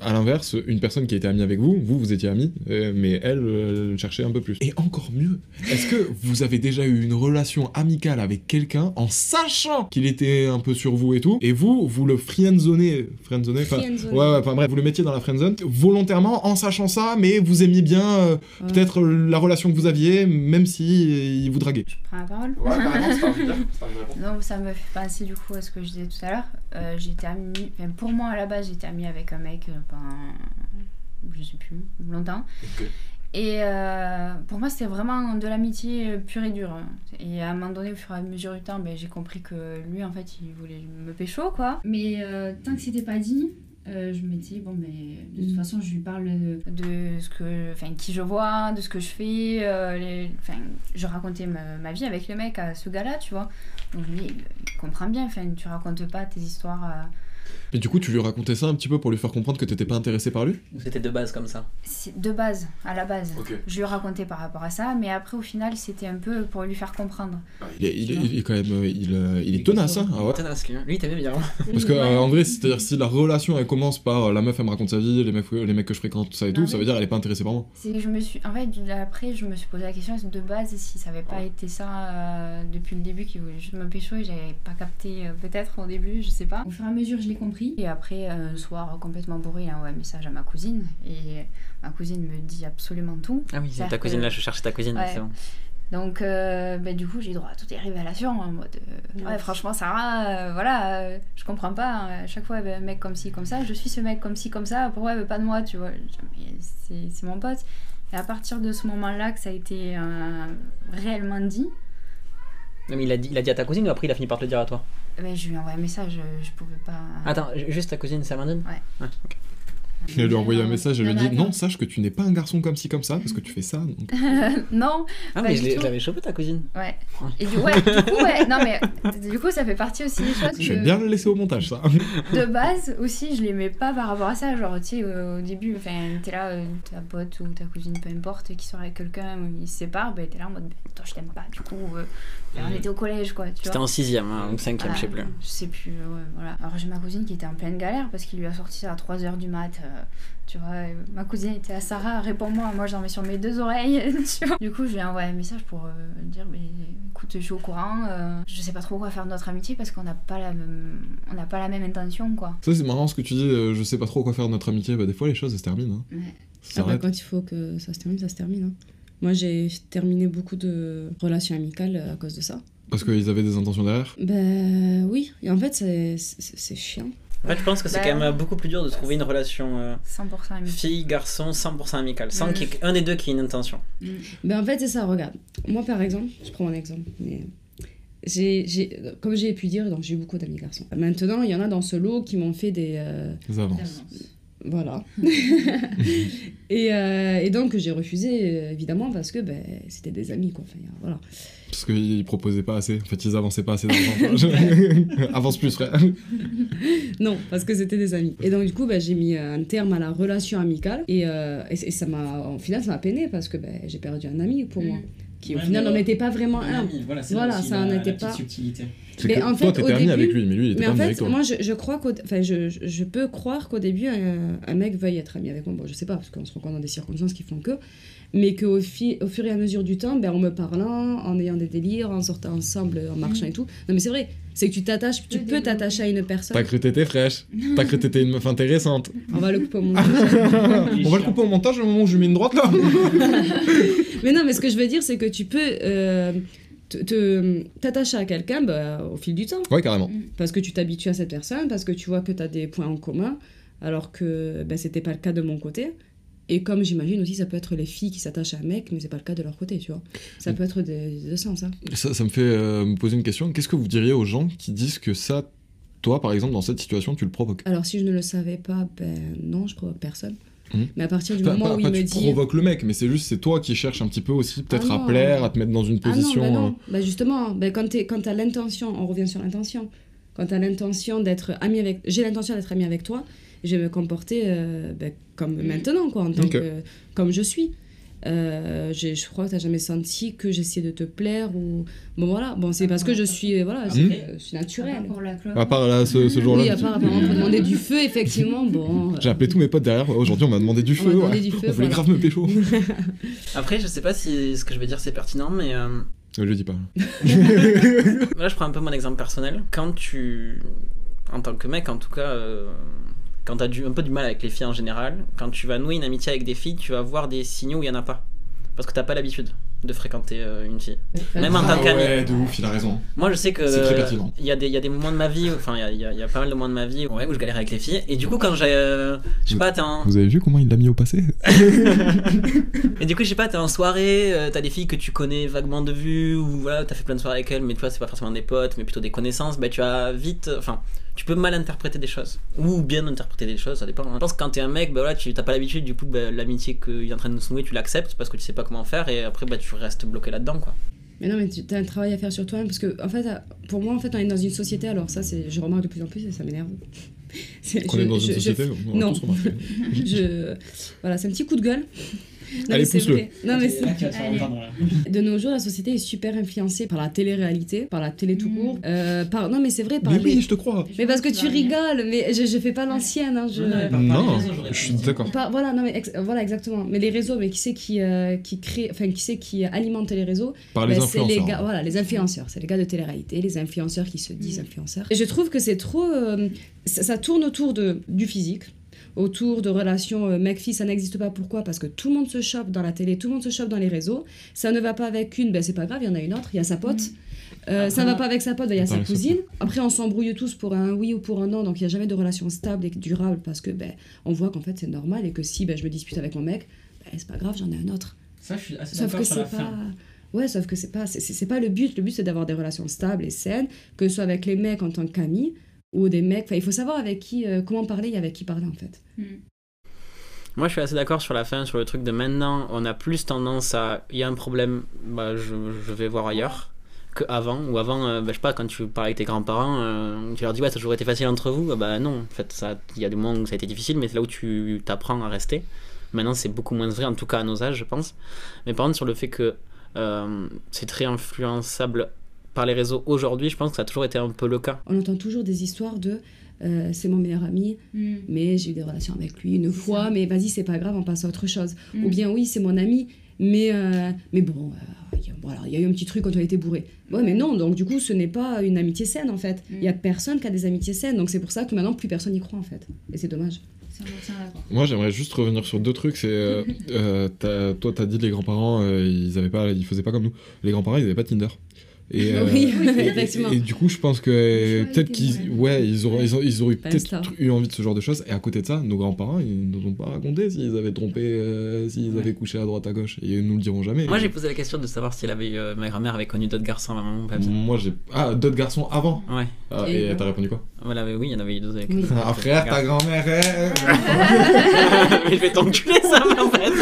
à l'inverse, une personne qui était amie avec vous, vous, vous étiez amis, euh, mais elle, euh, elle cherchait un peu plus. Et encore mieux, est-ce que vous avez déjà eu une relation amicale avec quelqu'un en sachant qu'il était un peu sur vous et tout, et vous, vous le friendzonez, friendzonez, enfin, ouais, ouais, enfin bref, vous le mettiez dans la friendzone volontairement en sachant ça, mais vous aimiez bien euh, Ouais. peut-être la relation que vous aviez, même si euh, il vous draguait. Je prends la parole. Non, ça me fait penser du coup à ce que je disais tout à l'heure. Euh, j'étais amie, enfin, pour moi à la base, j'étais amie avec un mec euh, pendant, je sais plus, longtemps. Et euh, pour moi, c'était vraiment de l'amitié pure et dure. Et à un moment donné, au fur et à mesure du temps, ben, j'ai compris que lui, en fait, il voulait me pécho, quoi. Mais euh, tant que c'était pas dit, euh, je me dis, bon, mais de toute Mm. façon, je lui parle de, de ce que, enfin, qui je vois, de ce que je fais. euh, les- Enfin, je racontais ma, ma vie avec le mec à ce gars-là, tu vois. Donc lui, il, il comprend bien. Enfin, tu racontes pas tes histoires. Et du coup, tu lui racontais ça un petit peu pour lui faire comprendre que t'étais pas intéressé par lui? C'était de base comme ça. De base, à la base. Ok. Je lui racontais par rapport à ça, mais après, au final, c'était un peu pour lui faire comprendre. il est, il est- il est quand même, euh, il, euh, il est tenace, hein ah ouais. Tenace, lui. Lui, t'aimais bien. Parce que euh, en vrai, c'est-à-dire si la relation elle commence par la meuf elle me raconte sa vie, les mecs, les mecs que je fréquente, tout ça et tout, Ah ça veut dire elle est pas intéressée par moi. C'est que je me suis. En fait, après, je me suis posé la question est-ce que de base, si ça avait pas été ça euh, depuis le début, qu'il voulait juste me pécho et j'avais pas capté, euh, peut-être au début, je sais pas. Au fur et à mesure, je l'ai compris. Et après, euh, un soir, complètement bourré, il a envoyé un message à ma cousine. Et ma cousine me dit absolument tout. Ah oui, c'est ta cousine que- là, je cherchais ta cousine, Ouais. c'est bon. Donc, euh, bah, du coup, j'ai droit à toutes les révélations en mode euh, Ouais, franchement, Sarah, euh, voilà, euh, je comprends pas. hein, à chaque fois, bah, un mec comme ci, comme ça, je suis ce mec comme ci, comme ça, pourquoi elle veut pas de moi, tu vois C'est mon pote. Et à partir de ce moment-là, que ça a été euh, réellement dit, Non, mais il a, dit, il a dit à ta cousine ou après il a fini par te le dire à toi? Bah, je lui ai envoyé un message, je, je pouvais pas. Attends, ju- juste ta cousine, c'est Amandine Ouais. ok. Elle lui a envoyé un message, elle lui a dit non, sache que tu n'es pas un garçon comme ci comme ça parce que tu fais ça. Donc... non, Ah, Pas mais du je l'avais chopé ta cousine. ouais. Ouais. Et du, ouais, du coup, ouais, non, mais du coup, ça fait partie aussi des choses Je vais que- bien le laisser au montage ça. de base aussi je l'aimais pas par rapport à ça genre tu sais au début enfin t'es là euh, ta pote ou ta cousine peu importe qui sort avec quelqu'un ou ils se séparent ben t'es là en mode ben, toi je t'aime pas du coup euh, ben, on était au collège quoi tu C'était en sixième hein, ou cinquième, je sais plus. Je sais plus euh, ouais, voilà alors j'ai ma cousine qui était en pleine galère parce qu'il lui a sorti ça à 3h du mat euh, tu vois euh, ma cousine était à Sarah réponds-moi moi j'en mets sur mes deux oreilles tu vois du coup je lui ai envoyé un message pour euh, dire mais écoute je suis au courant euh, je sais pas trop quoi faire de notre amitié parce qu'on n'a pas la même on n'a pas la même intention quoi Ça c'est marrant ce que tu dis, euh, je sais pas trop quoi faire de notre amitié, bah des fois les choses elles se terminent. Hein. Ouais. Ça Ah bah, quand il faut que ça se termine, ça se termine. hein. Moi, j'ai terminé beaucoup de relations amicales euh, à cause de ça. Parce qu'ils avaient des intentions derrière? Ben oui, et en fait, c'est chiant. En fait, je pense que c'est Bah, quand même beaucoup plus dur de trouver une relation euh, 100% amitié. fille-garçon 100% amicale, sans Mm. qu'il y ait un des deux qui ait une intention. Ben en fait, c'est ça, regarde. Moi, par exemple, je prends mon exemple, mais j'ai, comme j'ai pu dire, donc j'ai eu beaucoup d'amis garçons. Maintenant, il y en a dans ce lot qui m'ont fait des... euh, Ils avancent. Voilà. et, euh, et donc, j'ai refusé, euh, évidemment, parce que ben, c'était des amis, quoi. Enfin, voilà. Parce qu'ils proposaient pas assez. En fait, ils avançaient pas assez d'argent. Avance plus, frère. Non, parce que c'était des amis. Et donc, du coup, ben, j'ai mis un terme à la relation amicale. Et, euh, et, et ça m'a, au final, ça m'a peiné parce que ben, j'ai perdu un ami pour moi. Qui, au Ouais, final, n'en était pas vraiment un. voilà, Voilà, ça la- en était la petite pas- subtilité. Mais en fait, au ami début- avec lui, mais lui, il était Mais pas en fait, avec toi. moi, je, je crois qu'au, enfin, je, je- peux croire qu'au début, un, un mec veuille être ami avec moi. Bon, je sais pas, parce qu'on se rencontre dans des circonstances qui font que. Mais qu'au fi- au fur et à mesure du temps, ben, en me parlant, en ayant des délires, en sortant ensemble, en marchant et tout. Non, mais c'est vrai, c'est que tu t'attaches, tu peux t'attacher à une personne. T'as cru que t'étais fraîche. T'as cru que t'étais une meuf intéressante. On va le couper au montage. On va le couper au montage au moment où je mets une droite là. mais non, mais ce que je veux dire, c'est que tu peux euh, t'attacher à quelqu'un bah, au fil du temps. Ouais, carrément. Parce que tu t'habitues à cette personne, parce que tu vois que tu as des points en commun, alors que ben, c'était pas le cas de mon côté. Et comme j'imagine aussi, ça peut être les filles qui s'attachent à un mec, mais c'est pas le cas de leur côté, tu vois. Ça peut être des, deux sens. Hein. Ça, ça me fait euh, me poser une question. Qu'est-ce que vous diriez aux gens qui disent que ça, toi, par exemple, dans cette situation, tu le provoques? Alors, si je ne le savais pas, ben non, je provoque personne. Mhm. Mais à partir du moment pas- où pas il me tu dit. provoques le mec, mais c'est juste, c'est toi qui cherches un petit peu aussi, peut-être Ah à plaire, à te mettre dans une Ah position. non, bah euh, non. Bah justement, bah quand quand t'as l'intention, on revient sur l'intention. Quand t'as l'intention d'être ami avec, j'ai l'intention d'être ami avec toi, je vais me comporter euh, bah, comme maintenant, quoi, en tant que, comme je suis. Euh, j'ai- je crois que t'as jamais senti que j'essayais de te plaire ou bon voilà bon c'est parce que je suis voilà je, Mhm. je suis naturelle Pour la clope. À part là, ce, ce jour-là. oui je à part apparemment pour demander du feu effectivement bon euh, J'ai appelé tous mes potes derrière. Aujourd'hui, on m'a demandé du On feu. m'a demandé ouais. du feu, on voulait voilà. grave me pécho. Après, je sais pas si ce que je vais dire c'est pertinent, mais euh, je le dis pas. Là, je prends un peu mon exemple personnel. Quand tu. En tant que mec, en tout cas, euh, quand t'as du, un peu du mal avec les filles en général, quand tu vas nouer une amitié avec des filles, tu vas voir des signaux où il y en a pas. Parce que t'as pas l'habitude de fréquenter euh, une fille. Même en Ah tant qu'ami. ouais, de ouf, il a raison. Moi, je sais que. C'est très pertinent. Il y, a des- il y a des moments de ma vie, enfin, il y a, il y y a pas mal de moments de ma vie ouais, où je galère avec les filles. Et du coup, quand j'ai. euh, je sais pas, t'es en. Vous avez vu comment il l'a mis au passé? Et du coup, je sais pas, t'es en soirée, euh, t'as des filles que tu connais vaguement de vue, ou voilà, t'as fait plein de soirées avec elles, mais tu vois, c'est pas forcément des potes, mais plutôt des connaissances, bah tu as vite. Enfin, tu peux mal interpréter des choses. Ou bien interpréter des choses, ça dépend. hein. Je pense que quand t'es un mec, bah voilà, tu t'as pas l'habitude, du coup, bah, l'amitié qu'il est en train de se nouer, tu l'acceptes parce que tu sais pas comment faire, et après, bah tu restes bloqué là-dedans, quoi. mais non mais tu as un travail à faire sur toi-même parce que en fait pour moi en fait on est dans une société alors ça c'est je remarque de plus en plus et ça m'énerve Qu'on je- est dans je- une je- société on a non. tous je voilà c'est un petit coup de gueule Non, Allez, pousse-le. Non, mais c'est- de nos jours, la société est super influencée par la télé-réalité, par la télé tout Mm. court. Euh, par... Non, mais c'est vrai, par Mais les- oui, je te crois. Mais parce que tu rigoles, mais je, je fais pas l'ancienne. Hein, je... Non, je suis d'accord. Voilà, non, mais ex- voilà, exactement. Mais les réseaux, mais qui c'est qui, euh, qui crée, enfin, qui c'est qui alimente les réseaux? Par les Ben, c'est les influenceurs. gars, voilà, les influenceurs, c'est les gars de télé-réalité, les influenceurs qui se disent Mm. influenceurs. Et je trouve que c'est trop, euh, ça, ça tourne autour de du physique, autour de relations euh, mec-fille, ça n'existe pas. Pourquoi? Parce que tout le monde se chope dans la télé, tout le monde se chope dans les réseaux. Ça ne va pas avec une, ben c'est pas grave, il y en a une autre, il y a sa pote. Euh, ça ne va pas avec sa pote, ben, il y a sa cousine. Après, on s'embrouille tous pour un oui ou pour un non, donc il n'y a jamais de relation stable et durable parce que ben, on voit qu'en fait c'est normal et que si ben, je me dispute avec mon mec, ben, c'est pas grave, j'en ai un autre. Ça, je suis assez Sauf que c'est pas. fin. Ouais, sauf que c'est pas, c'est, c'est pas le but. Le but, c'est d'avoir des relations stables et saines, que ce soit avec les mecs en tant qu'amis ou des mecs. Enfin, il faut savoir avec qui, euh, comment parler et avec qui parler en fait. Moi, je suis assez d'accord sur la fin, sur le truc de maintenant, on a plus tendance à. Il y a un problème, bah, je, je vais voir ailleurs. Que avant, ou avant, euh, bah, je sais pas, quand tu parles avec tes grands-parents, euh, tu leur dis, ouais, ça a toujours été facile entre vous. Ah Bah non, en fait, il y a des moments où ça a été difficile, mais c'est là où tu t'apprends à rester. Maintenant, c'est beaucoup moins vrai, en tout cas à nos âges, je pense. Mais par contre, sur le fait que euh, c'est très influençable par les réseaux aujourd'hui, je pense que ça a toujours été un peu le cas. On entend toujours des histoires de euh, c'est mon meilleur ami, Mm. mais j'ai eu des relations avec lui une fois, ça. mais vas-y, c'est pas grave, on passe à autre chose. Mm. Ou bien oui, c'est mon ami, mais, euh, mais bon, euh, il y a- voilà, il y a eu un petit truc quand on a été bourré. Ouais, mais non, donc du coup, ce n'est pas une amitié saine en fait. Il y a personne qui a des amitiés saines, donc c'est pour ça que maintenant, plus personne n'y croit en fait. Et c'est dommage. Moi, j'aimerais juste revenir sur deux trucs. C'est, euh, euh, toi, t'as dit les grands-parents, euh, ils avaient pas, ils faisaient pas comme nous. Les grands-parents, ils avaient pas Tinder. Et, euh, oui, et- effectivement. Et, et du coup, je pense que euh, peut-être qu'ils, ouais, ils auraient, ils, ont- ils auraient peut-être eu envie de ce genre de choses. Et à côté de ça, nos grands-parents, ils nous ont pas raconté s'ils avaient trompé, euh, s'ils Ouais. avaient couché à droite à gauche. Et ils nous le diront jamais. Moi, j'ai posé la question de savoir si elle avait, euh, ma grand-mère avait connu d'autres garçons à maman ou pas. Moi, j'ai, ah, d'autres garçons avant. Ouais, Ah, Et t'as répondu quoi? Voilà, mais oui, il y en avait eu deux avec. Oui. Ah, frère, ta grand-mère. hein. mais je vais t'enculer ça, mais en fait.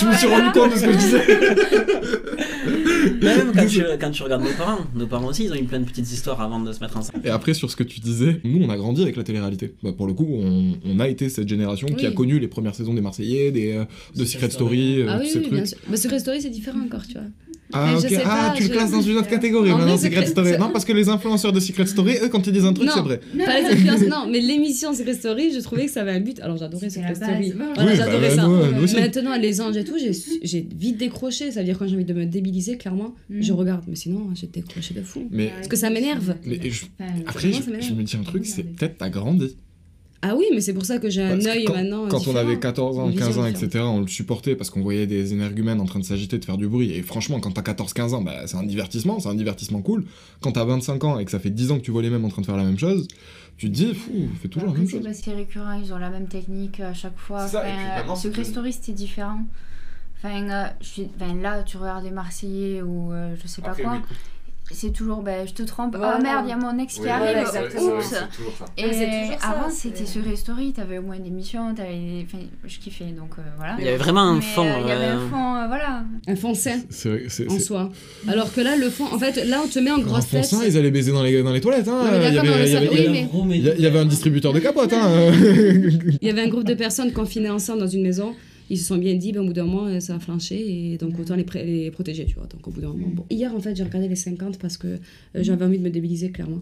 je me suis rendu compte de ce que je disais. Même quand tu, quand tu regardes nos parents, nos parents aussi, ils ont eu plein de petites histoires avant de se mettre ensemble. Et après, sur ce que tu disais, nous, on a grandi avec la télé-réalité. Bah, pour le coup, on, on a été cette génération qui a connu les premières saisons des Marseillais, des, euh, de Secret Story, euh, ah tous oui, ces oui, trucs. bien sûr. Mais Secret Story, c'est différent encore, tu vois. Ah, Mais je ok. sais ah tu le classes dans une autre catégorie En maintenant, Secret Story. Non, parce que les influenceurs de Secret Story, eux, quand ils disent un truc, c'est vrai. Pas les influences, non, mais l'émission Secret Story, je trouvais que ça avait un but. Alors j'adorais Secret. Story. Voilà. Oui, j'adorais bah, ça. nous, nous aussi. Maintenant, les anges et tout, j'ai vite décroché. Ça veut dire quand j'ai envie de me débiliser, clairement, Mm. je regarde. Mais sinon, j'ai décroché de fou. Mais Parce que ça m'énerve. Je- après, je, je me dis un truc, c'est peut-être t'as grandi. Ah oui, mais c'est pour ça que j'ai un œil quand- maintenant. Quand on avait 14 ans, Une vision 15 ans, etc., on le supportait parce qu'on voyait des énergumènes en train de s'agiter, de faire du bruit. Et franchement, quand t'as 14-15 ans, bah, c'est un divertissement, c'est un divertissement cool. Quand t'as 25 ans et que ça fait 10 ans que tu vois les mêmes en train de faire la même chose, tu te dis, fou, fais toujours la Après, même c'est chose. parce que c'est récurrent, ils ont la même technique à chaque fois. C'est ça, Enfin, Secret c'est- Story, c'était différent. Enfin, euh, je suis... enfin, là, tu regardes les Marseillais ou euh, je sais pas Après, quoi. oui. C'est toujours, ben, je te trompe. Voilà. Ah merde, il y a mon ex qui Oui, arrive. voilà, exactement. Oups. c'est toujours ça. Et Ah, avant, c'était Secret Story, t'avais au moins des missions, t'avais... Enfin, je kiffais, donc euh, voilà. Il y avait vraiment un Mais, fond. euh, Il y avait un fond, euh, voilà. Un fond sain C'est vrai, c'est- en soi. Alors que là, le fond, en fait, là, on te met en grosse tête. ils allaient baiser dans les, dans les toilettes. Hein. Il y avait un distributeur de capotes. Hein. Il y avait un groupe de personnes confinées ensemble dans une maison. Ils se sont bien dit, ben, au bout d'un moment, euh, ça a flanché et donc autant les, protéger, tu vois. Donc au bout d'un moment, bon. Hier, en fait, j'ai regardé les 50 parce que euh, j'avais envie de me débiliser, clairement.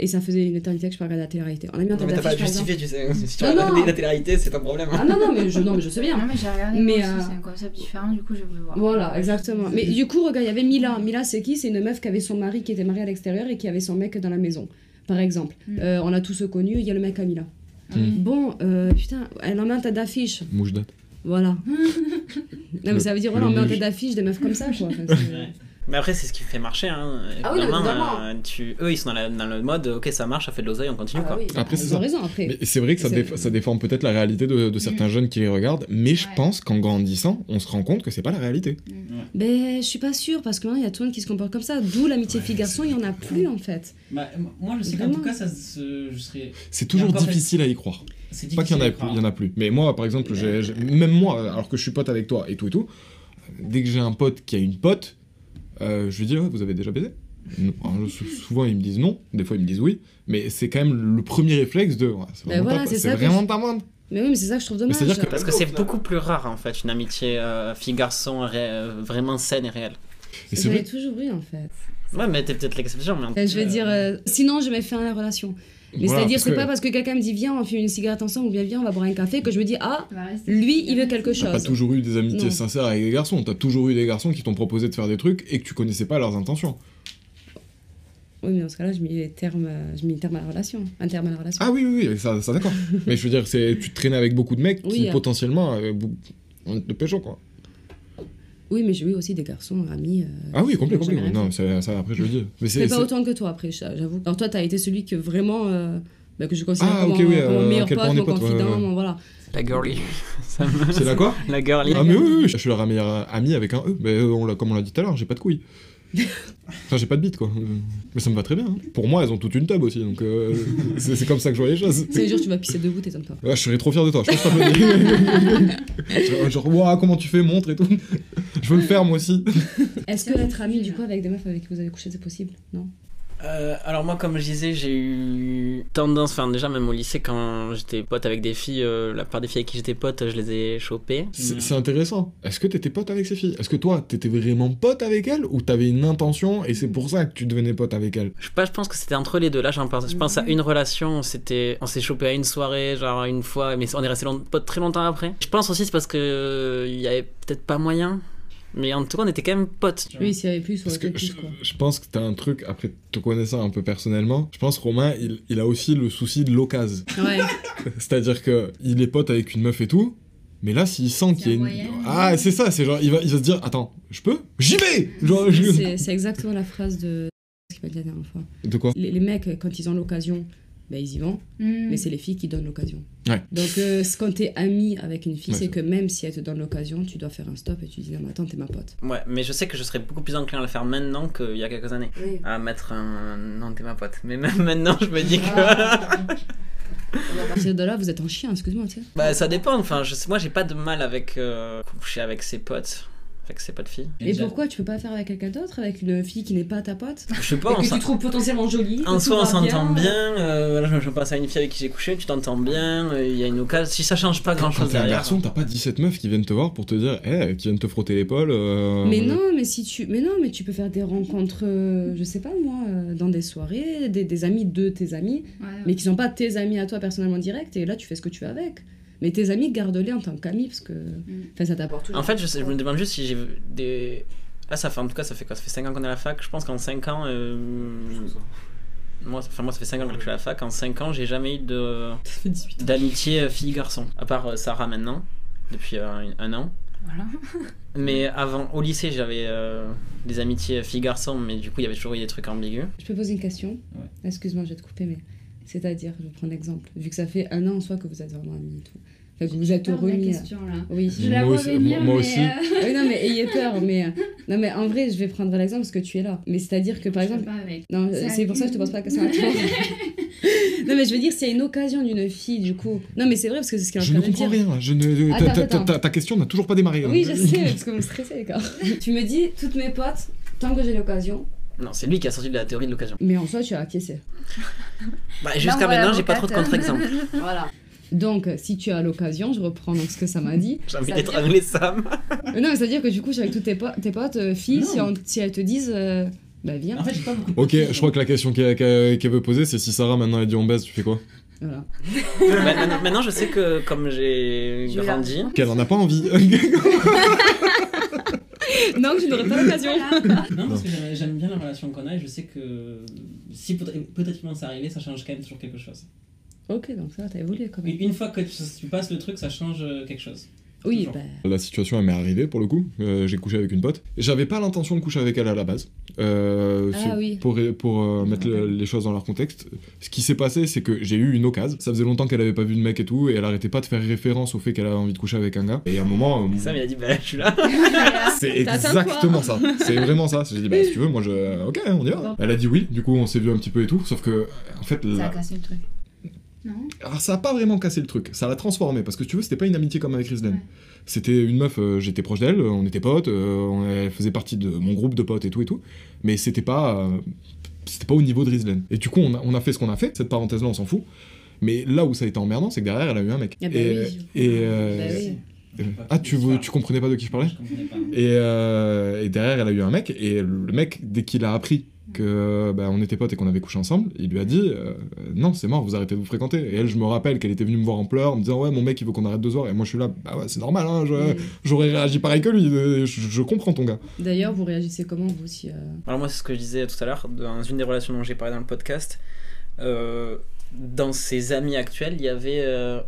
Et ça faisait une éternité que je peux regarder la télé-réalité. On a mis Non, tête mais t'as pas justifier, tu sais. Si tu regardes la télé-réalité, c'est ton problème. hein. Ah non, non, mais je, non, mais je sais bien. Non, mais j'ai regardé, Mais, euh, c'est un concept différent, du coup, j'ai voulu voir. Voilà, exactement. Mais du coup, regarde, il y avait Mila. Mila, c'est qui? C'est une meuf qui avait son mari qui était marié à l'extérieur et qui avait son mec dans la maison, par exemple. Mm. Euh, on a tous connu, il y a le mec à Mila. Mm. Bon, euh, putain, elle en met en tête d'affiche. Mouche date. Voilà. non, mais ça veut dire, voilà, on met en tête d'affiche des meufs comme ça, quoi. Enfin, Ouais. Mais après, c'est ce qui fait marcher. Hein. Ah oui, euh, tu... eux, ils sont dans, la- dans le mode, ok, ça marche, ça fait de l'oseille, on continue Ah quoi. oui, Après, ils c'est ont ça. raison, après. Mais c'est vrai que ça, déf- ça déforme peut-être la réalité de, de certains jeunes qui les regardent, mais je Ouais. pense qu'en grandissant, on se rend compte que c'est pas la réalité. Ben, je suis pas sûre, parce que maintenant, il y a tout le monde qui se comporte comme ça. D'où l'amitié fille-garçon, il y en a plus, en fait. Bah, moi, je sais qu'en tout cas, ça se- je serais. C'est toujours difficile à y croire. C'est Pas qu'il y en plus, il y en a plus. Mais moi, par exemple, j'ai- j'ai- même moi, alors que je suis pote avec toi et tout et tout, dès que j'ai un pote qui a une pote, euh, je lui dis, Ouais, vous avez déjà baisé? Non. Alors, sou- Souvent, ils me disent non, des fois, ils me disent oui, mais c'est quand même le premier réflexe de, Ouais, c'est Ben vraiment, voilà, ta, c'est c'est ça que vraiment je- ta moindre. Mais oui, mais c'est ça que je trouve dommage. que- Parce que c'est beaucoup plus rare en fait, une amitié euh, fille-garçon ré- euh, vraiment saine et réelle. Et vrai. toujours eu, en fait. Ouais, mais t'es peut-être l'exception. Mais en- Enfin, je veux dire, euh, sinon, je mets fin à la relation. Mais Voilà, c'est-à-dire, c'est que pas parce que quelqu'un me dit viens, on fume une cigarette ensemble ou bien viens, on va boire un café que je me dis ah, lui, il veut quelque T'as pas chose. toujours eu des amitiés Non. sincères avec des garçons, t'as toujours eu des garçons qui t'ont proposé de faire des trucs et que tu connaissais pas leurs intentions. Oui, mais dans ce cas-là, je mets terme, euh, je mets terme à la relation. Un terme à la relation. Ah oui, oui, oui, ça, ça d'accord. Mais je veux dire, c'est, tu traînais avec beaucoup de mecs qui Oui, hein. potentiellement bou- on te pécho, quoi. Oui, mais j'ai eu aussi des garçons, amis. euh, Ah oui, rien Non, ça, ça, après, je le dis. Mais pas autant que toi, après, j'avoue. Alors toi, t'as été celui que vraiment. euh, bah, que je considère Ah, comme, mon, oui, comme mon euh, meilleur pote, mon confident, ouais. mon- voilà. La girly. Me- c'est la quoi La girly. Ah mais oui, oui, je suis la meilleure amie avec un E. Mais on l'a, comme on l'a dit tout à l'heure, j'ai pas de couilles. Enfin, j'ai pas de bite, quoi. Mais ça me va très bien. hein. Pour moi, elles ont toute une tub aussi, donc euh, c'est, c'est comme ça que je vois les choses. C'est le jour où tu vas pisser debout, t'étonnes pas. Ouais, je serais trop fier de toi, je pense t'applaudir. genre, genre, Ouah, comment tu fais, montre et tout. Je veux le faire moi aussi. Est-ce que être ami, du coup, avec des meufs avec qui vous avez couché, c'est possible? Non? Euh, alors moi, comme je disais, j'ai eu tendance, enfin déjà même au lycée, quand j'étais pote avec des filles, euh, la part des filles avec qui j'étais pote, je les ai chopées. C'est, c'est intéressant. Est-ce que t'étais pote avec ces filles? Est-ce que toi, t'étais vraiment pote avec elles ou t'avais une intention et c'est pour ça que tu devenais pote avec elles? Je sais pas, je pense que c'était entre les deux. Là, j'en pense, je pense à une relation, c'était, on s'est chopé à une soirée, genre une fois, mais on est resté long- potes très longtemps après. Je pense aussi c'est parce que euh, il y avait peut-être pas moyen, mais en tout cas on était quand même potes. Oui, s'il y avait plus, Parce aurait que plus, quoi. je pense que t'as un truc, après te connaissant un peu personnellement, je pense Romain, il, il a aussi le souci de l'occasion. Ouais. C'est-à-dire que il est pote avec une meuf et tout, mais là s'il sent qu'il y a un une... Ah c'est ça, c'est genre, il va, il va se dire, attends, je peux? J'y vais Genre, je- C'est c'est exactement la phrase de ce qu'il m'a dit la dernière fois. De quoi? Les, les mecs, quand ils ont l'occasion, ben, ils y vont, Mm. mais c'est les filles qui donnent l'occasion. Ouais. Donc, euh, quand t'es ami avec une fille, Ouais, c'est que même si elle te donne l'occasion, tu dois faire un stop et tu dis non, mais attends, t'es ma pote. Ouais, mais je sais que je serais beaucoup plus enclin à le faire maintenant qu'il y a quelques années. À mettre un non, t'es ma pote. Mais même maintenant, je me dis que. À partir de là, vous êtes en chien, excuse-moi, tu bah, ça dépend. Enfin, je sais, moi, j'ai pas de mal avec euh, coucher avec ses potes, avec ses potes filles. Et pourquoi tu peux pas faire avec quelqu'un d'autre, avec une fille qui n'est pas ta pote? Je sais Et pas, on que tu trouves potentiellement jolie En que soi, on s'entend bien. euh, je, je pense à une fille avec qui j'ai couché, tu t'entends bien. euh, Il y a une occasion. Si ça change pas grand chose t'es un derrière. garçon, t'as pas 17 meufs qui viennent te voir pour te dire, eh, qui viennent te frotter l'épaule. euh, Mais non, mais si tu, mais non, mais tu peux faire des rencontres, euh, je sais pas moi, euh, dans des soirées, des, des amis de tes amis, Ouais, mais qui sont pas tes amis à toi personnellement direct, et là tu fais ce que tu veux avec. Mais tes amis, garde-les en tant qu'amis, parce que, enfin, ça t'apporte toujours. En fait, je, sais- je me demande juste si j'ai des. Là, ça fait en tout cas, ça fait quoi Ça fait 5 ans qu'on est à la fac? Je pense qu'en 5 ans, euh, moi, enfin, moi, ça fait 5 ans que je suis à la fac. En 5 ans, j'ai jamais eu de Ça fait 18 ans. d'amitié euh, fille-garçon. À part euh, Sarah maintenant, depuis euh, un, un an. Voilà. Mais avant, au lycée, j'avais euh, des amitiés filles-garçons, mais du coup, il y avait toujours eu des trucs ambigus. Je peux poser une question? Ouais. Excuse-moi, je vais te couper, mais c'est-à-dire, je vais prendre l'exemple. Vu que ça fait un an en soi que vous êtes vraiment amis et tout. Enfin, que vous êtes de la question là. Oui. Je la Moi vois aussi- venir, moi mais, aussi. euh, oui, non, mais ayez peur. Mais, euh, non, mais en vrai, je vais prendre l'exemple parce que tu es là. Mais c'est-à-dire que par je exemple. pas avec. Non, C'est c'est pour ça que je te pose pas la question à toi. non, mais je veux dire, s'il y a une occasion d'une fille, du coup. Non, mais c'est vrai parce que c'est ce qu'elle est Je en ne train de comprends dire. rien. Je ne... Ta, ta- attends. ta- ta question n'a toujours pas démarré. Oui, je sais, parce que vous me stressez, gars. tu me dis, toutes mes potes, tant que j'ai l'occasion. Non, c'est lui qui a sorti de la théorie de l'occasion. Mais en soi, tu as acquiescé. Bah, jusqu'à maintenant, j'ai pas trop de contre-exemples. Voilà. Donc, si tu as l'occasion, je reprends donc ce que ça m'a dit. J'ai envie Ça veut dire- d'étrangler Sam. Euh, Non, mais c'est-à-dire que du coup, je suis avec toutes tes, po- tes potes, euh, filles, si, on- si elles te disent, euh, bah viens. En fait, j'ai pas beaucoup de Ok, je crois que la question qu'elle veut poser, c'est si Sarah maintenant elle dit on baise, tu fais quoi? Voilà. Bah, maintenant, maintenant, je sais que comme j'ai grandi, Qu'elle en a pas envie. non, je n'aurais pas l'occasion. Non, parce que j'aime- bien la relation qu'on a et je sais que si peut- hypothétiquement ça arrivait, ça change quand même toujours quelque chose. ok, donc ça, va, t'as évolué quand même. une fois que tu, tu passes le truc, ça change quelque chose. Oui, bah. La situation elle m'est arrivée pour le coup. Euh, j'ai couché avec une pote. J'avais pas l'intention de coucher avec elle à la base. Euh, Ah oui. Pour, pour euh, mettre le- les choses dans leur contexte, ce qui s'est passé, c'est que j'ai eu une occasion. Ça faisait longtemps qu'elle avait pas vu de mec et tout, et elle arrêtait pas de faire référence au fait qu'elle avait envie de coucher avec un gars. Et à un moment, euh, Sam il a dit Bah, je suis là. c'est exactement ça. C'est vraiment ça. J'ai dit, bah si tu veux, moi je. Ok, on y va. Elle a dit oui, du coup on s'est vu un petit peu et tout, sauf que, en fait, Ça la- a cassé le truc. Alors ça a pas vraiment cassé le truc, ça l'a transformé, parce que si tu veux, c'était pas une amitié comme avec Rizlen. Ouais. C'était une meuf, euh, j'étais proche d'elle, on était potes, euh, on- elle faisait partie de mon groupe de potes et tout et tout, mais c'était pas, euh, c'était pas au niveau de Rizlen. Et du coup, on a, on a fait ce qu'on a fait, cette parenthèse-là, on s'en fout. Mais là où ça a été emmerdant, c'est que derrière, elle a eu un mec. Ah bah et, oui. et, euh, Bah oui. ah, tu, veux- tu comprenais pas de qui je parlais Je comprenais pas. et, euh, et derrière, elle a eu un mec, et le mec, dès qu'il a appris que bah, on était potes et qu'on avait couché ensemble, il lui a dit euh, non, c'est mort, vous arrêtez de vous fréquenter. Et elle, je me rappelle qu'elle était venue me voir en pleurs, en me disant ouais, mon mec, il veut qu'on arrête de se voir. Et moi, je suis là, bah ouais, c'est normal, hein, Mm. j'aurais réagi pareil que lui. Je, je comprends ton gars. D'ailleurs, vous réagissez comment, vous aussi euh Alors moi c'est ce que je disais tout à l'heure, dans une des relations dont j'ai parlé dans le podcast, euh, dans ses amis actuels, il y avait euh,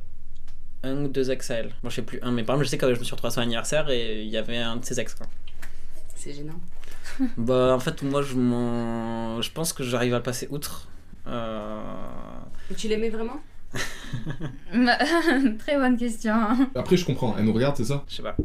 un ou deux ex à elle. Moi je sais plus un, mais par exemple je sais que je me suis retrouvé à son anniversaire et il y avait un de ses ex quoi. C'est gênant. bah en fait moi je m'en... Je pense que j'arrive à le passer outre. Euh, Et tu l'aimais vraiment? Très bonne question. Après, je comprends, elle nous regarde, c'est ça? Je sais pas.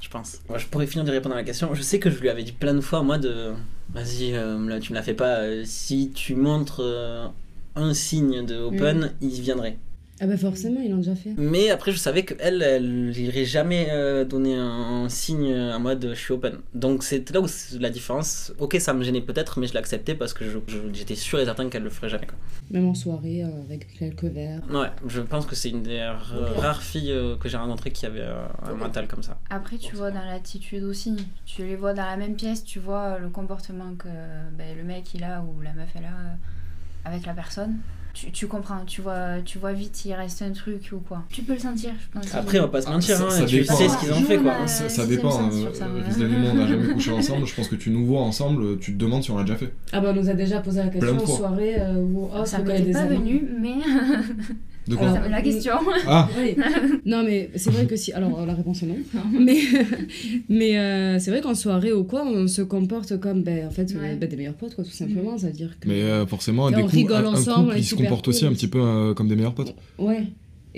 Je pense. Moi, je pourrais finir de répondre à la question. Je sais que je lui avais dit plein de fois, moi, de. Vas-y, euh, là, tu me la fais pas. euh, si tu montres euh, un signe de open, il viendrait. Ah bah forcément, ils l'ont déjà fait. Mais après, je savais qu'elle, elle irait jamais euh, donner un, un signe en mode je suis open. Donc, c'est là où c'est la différence. Ok, ça me gênait peut-être, mais je l'acceptais parce que j'étais sûr et certain qu'elle le ferait jamais. Quoi. Même en soirée, euh, avec quelques verres. Ouais, je pense que c'est une des rares filles euh, que j'ai rencontrées qui avait euh, un mental comme ça. Après, tu vois dans l'attitude aussi. Tu les vois dans la même pièce, tu vois le comportement que ben, le mec il a ou la meuf elle a euh, avec la personne. Tu, tu comprends, tu vois, tu vois vite il reste un truc ou quoi. Tu peux le sentir, je pense. Après, on va pas se Ah, mentir, ça- hein, ça tu dépend. sais ce qu'ils ont fait quoi. Ça, dépend. Euh, euh, et moi, on n'a jamais couché ensemble. Je pense que tu nous vois ensemble, tu te demandes si on l'a déjà fait. Ah bah on nous a déjà posé la question de en soirée euh, où oh, ça des pas venu, mais De quoi Alors, la question. Ah Oui. Non mais c'est vrai que si alors la réponse est non mais mais euh, c'est vrai qu'en soirée ou quoi on se comporte comme ben en fait Ouais. ben, des meilleurs potes quoi tout simplement ça veut dire que Mais euh, forcément, des on coups, rigole un, un ensemble, couple, on est il se super comporte cool. aussi un petit peu euh, comme des meilleurs potes. ouais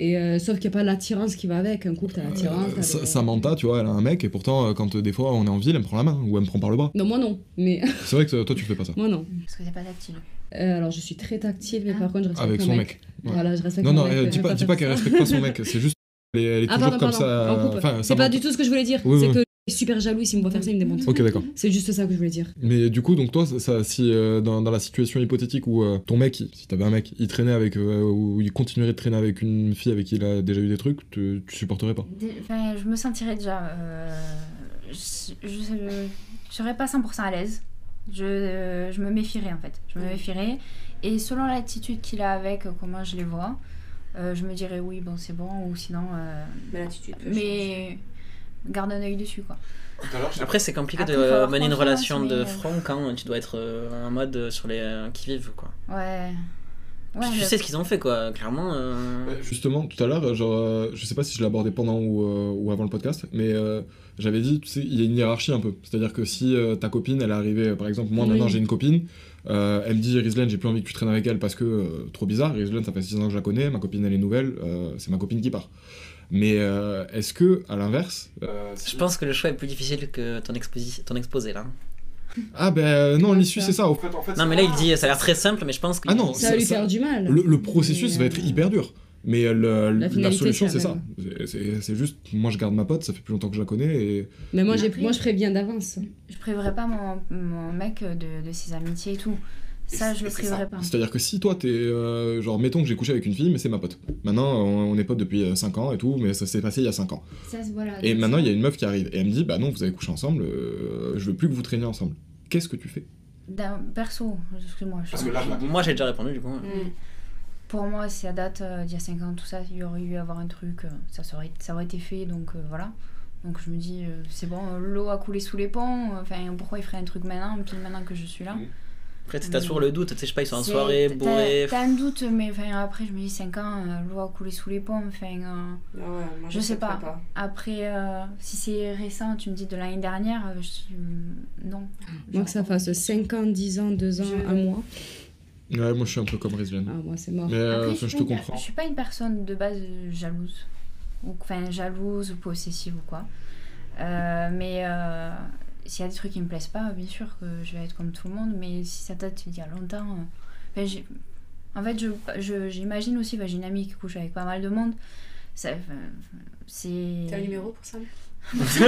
et euh, sauf qu'il n'y a pas l'attirance qui va avec un couple t'as l'attirance Sa- Samantha, tu vois, elle a un mec et pourtant, quand euh, des fois on est en ville, elle me prend la main ou elle me prend par le bras. non moi non mais C'est vrai que toi tu fais pas ça. moi non Parce que c'est pas tactile. Euh, alors je suis très tactile mais Ah. par contre je respecte Avec mon son mec. Ouais. voilà je respecte Non, mon non, mec, euh, je dis pas, dis qu'elle respecte pas son mec, c'est juste. Elle est, elle est ah toujours pardon comme pardon ça. c'est pas du tout ce que je voulais dire Oui, c'est oui. que je suis super jaloux s'il me voit faire ça il me démonte Ok, d'accord. c'est juste ça que je voulais dire Mais du coup, donc toi, ça, ça- si euh, dans, dans la situation hypothétique où euh, ton mec, si t'avais un mec, il traînait avec, euh, ou il continuerait de traîner avec une fille avec qui il a déjà eu des trucs, tu, tu supporterais pas? Enfin, je me sentirais déjà. euh, je, je, je serais pas 100% à l'aise. Je, je me méfierais en fait. Je me méfierais. Et selon l'attitude qu'il a avec, euh, comment je les vois, euh, je me dirais oui, bon, c'est bon, ou sinon. euh, mais l'attitude mais garde un œil dessus quoi. Après, c'est compliqué de mener une relation de front quand tu dois être en mode sur les qui-vivent, quoi. Ouais. Ouais, tu sais ce qu'ils ont fait, quoi, clairement. Justement, tout à l'heure, genre, je sais pas si je l'ai abordé pendant ou, ou, avant le podcast, mais j'avais dit, tu sais, il y a une hiérarchie un peu. C'est-à-dire que si ta copine, elle est arrivée, par exemple, moi maintenant j'ai une copine, euh, elle me dit Rizlen, j'ai plus envie que tu traînes avec elle parce que euh, trop bizarre. Rizlen, ça fait 6 ans que je la connais, ma copine elle est nouvelle, euh, c'est ma copine qui part. Mais est-ce que, à l'inverse. je pense que le choix est plus difficile que ton, ton exposé là. Ah ben non, l'issue c'est ça. non mais là il dit ça a l'air très simple, mais je pense que ah non, ça va lui faire du mal. Le, processus va être hyper dur. Mais la, solution, c'est ça. C'est juste, moi je garde ma pote, ça fait plus longtemps que je la connais. Et... Mais moi, moi je préviens d'avance. Je préviendrai pas mon, mon mec de, de, ses amitiés et tout. Ça, je le préviendrai pas. C'est-à-dire que si toi, t'es. Euh, genre, mettons que j'ai couché avec une fille, mais c'est ma pote. Maintenant, on, est potes depuis 5 euh, ans et tout, mais ça s'est passé il y a 5 ans. et maintenant, il y a une meuf qui arrive et elle me dit Bah non, vous avez couché ensemble, euh, je veux plus que vous traîniez ensemble. Qu'est-ce que tu fais? Perso, excuse-moi. moi, j'ai déjà répondu du coup. Mm pour moi, si à date euh, d'il y a 5 ans, tout ça, il y aurait eu à avoir un truc, euh, ça, aurait, ça aurait été fait, donc euh, voilà. Donc je me dis, c'est bon, l'eau a coulé sous les ponts, enfin pourquoi il ferait un truc maintenant, puis maintenant que je suis là? Après, t'as toujours le doute, tu sais, je sais pas, ils sont en soirée, bourrés. T'as un doute, mais après, je me dis 5 ans, l'eau a coulé sous les ponts, enfin. Ah ouais, moi, je, sais pas. Après, si c'est récent, tu me dis de l'année dernière, je... non. Moi, que ça fasse 5 ans, 10 ans, 2 ans, 1 mois. Ouais, moi je suis un peu comme Rizvan. Ah, moi c'est mort. Mais euh, je, te comprends. Je suis pas une personne de base jalouse. Ou, enfin, jalouse ou possessive ou quoi. Euh, mais euh, s'il y a des trucs qui me plaisent pas, bien sûr que je vais être comme tout le monde. Mais si ça date il y a longtemps. en fait, j'imagine je, aussi, j'ai une amie qui couche avec pas mal de monde. C'est. T'as un numéro pour ça? Je suis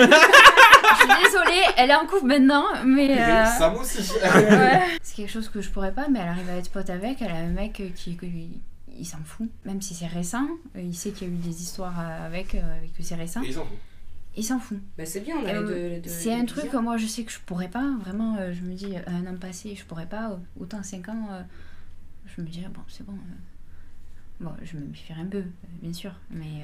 désolée, elle est en couple maintenant, mais. Euh... Sam aussi. C'est quelque chose que je pourrais pas, mais elle arrive à être pote avec. Elle a un mec qui, il s'en fout, même si c'est récent. Il sait qu'il y a eu des histoires avec, euh, que c'est récent. il s'en fout. Il s'en fout. Bah c'est bien, euh, C'est un truc moi je sais que je pourrais pas, vraiment, euh, je me dis, un an passé, je pourrais pas, autant 5 ans, je me dirais, bon, c'est bon. Bon, je me méfierais un peu, bien sûr, mais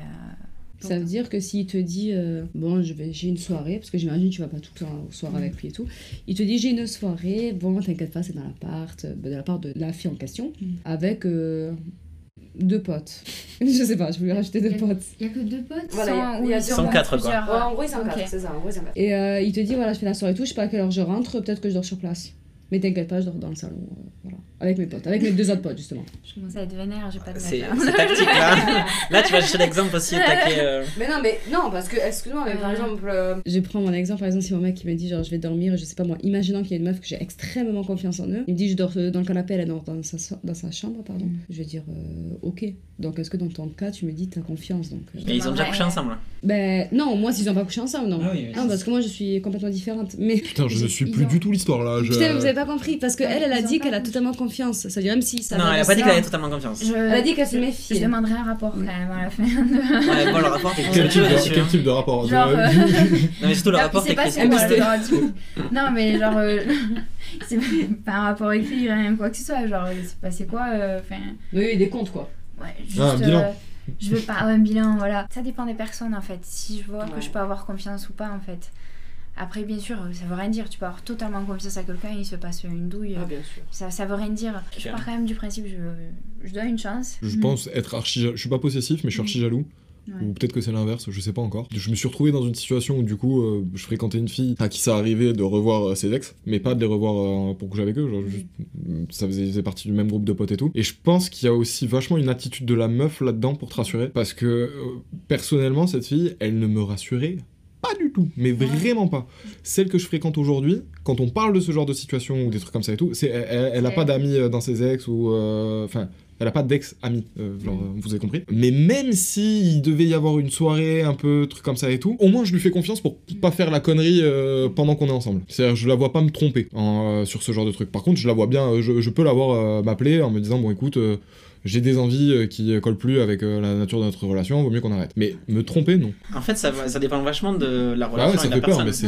ça veut dire que s'il te dit, euh, bon, je vais, j'ai une soirée, parce que j'imagine que tu vas pas tout le temps au soir avec lui et tout, il te dit, j'ai une soirée, bon, t'inquiète pas, c'est dans l'appart, euh, de la part de la fille en question, mm. avec euh, deux potes. je sais pas, je voulais rajouter deux potes. Il y a que deux potes Voilà, il y a, quatre, quoi. en gros, ils sont quatre, c'est ça, en gros, ils sont quatre. Et il te dit, voilà, je fais la soirée et tout, je sais pas à quelle heure je rentre, peut-être que je dors sur place. Mais t'inquiète pas, je dors dans le salon. voilà. Avec mes potes, avec mes deux autres potes justement. Je commence à être vénère, j'ai pas de C'est tactique là. là, tu vas chercher l'exemple aussi euh. Mais non, mais non, parce que, excuse-moi, mais par exemple. Euh, je prends mon exemple, par exemple, si mon mec il me dit genre je vais dormir, je sais pas moi, imaginant qu'il y a une meuf que j'ai extrêmement confiance en eux, il me dit je dors euh, dans le canapé, elle dort dans sa, dans sa chambre, pardon. Mm. Je vais dire ok. Donc est-ce que dans ton cas, tu me dis t'as confiance donc, Mais ils ont déjà couché ensemble Ben non, moi s'ils ont pas couché ensemble, non. Ah oui, non, parce que moi je suis complètement différente. Mais... Putain, je ne suis plus du tout l'histoire là. Je... Putain, vous avez pas compris, parce qu'elle, elle a dit qu'elle a totalement confiance. Ça veut dire même si ça Non, elle a pas dit qu'elle avait totalement confiance. Elle a dit qu'elle se méfie. Je demanderai un rapport quand même à la fin. Ouais, bon, le rapport, quel, type de, quel type de rapport genre, euh... Non, mais surtout le rapport, c'est pas Non, mais genre, euh, c'est pas un rapport écrit, rien, quoi que ce soit. Genre, c'est passé quoi euh, enfin Oui, des comptes, quoi. Ouais, juste. Ah, un bilan. Euh, je veux pas un bilan, voilà. Ça dépend des personnes en fait. Si je vois que je peux avoir confiance ou pas en fait. Après, bien sûr, ça veut rien dire. Tu peux avoir totalement confiance à quelqu'un, il se passe une douille. Ah, bien sûr. Ça, ça veut rien dire. Je pars quand même du principe, je, je donne une chance. Je pense être archi. Je suis pas possessif, mais je suis archi jaloux. Ou peut-être que c'est l'inverse, je sais pas encore. Je me suis retrouvé dans une situation où du coup, euh, je fréquentais une fille à qui ça arrivait de revoir euh, ses ex, mais pas de les revoir euh, pour coucher avec eux. Genre, ça faisait, partie du même groupe de potes et tout. Et je pense qu'il y a aussi vachement une attitude de la meuf là-dedans pour te rassurer. Parce que personnellement, cette fille, elle ne me rassurait pas du tout, mais vraiment pas. Celle que je fréquente aujourd'hui, quand on parle de ce genre de situation ou des trucs comme ça et tout, c'est elle, elle a pas d'amis euh, dans ses ex ou euh, enfin. elle a pas d'ex-ami, euh, mm. vous avez compris. Mais même si il devait y avoir une soirée, un peu truc comme ça et tout, au moins je lui fais confiance pour pas faire la connerie pendant qu'on est ensemble. C'est-à-dire je la vois pas me tromper sur ce genre de truc. Par contre, je la vois bien, je, je peux la voir m'appeler en me disant bon écoute j'ai des envies euh, qui collent plus avec euh, la nature de notre relation, vaut mieux qu'on arrête. Mais me tromper, non. En fait, ça, ça dépend vachement de la relation. Ah ouais, ça fait peur, mais c'est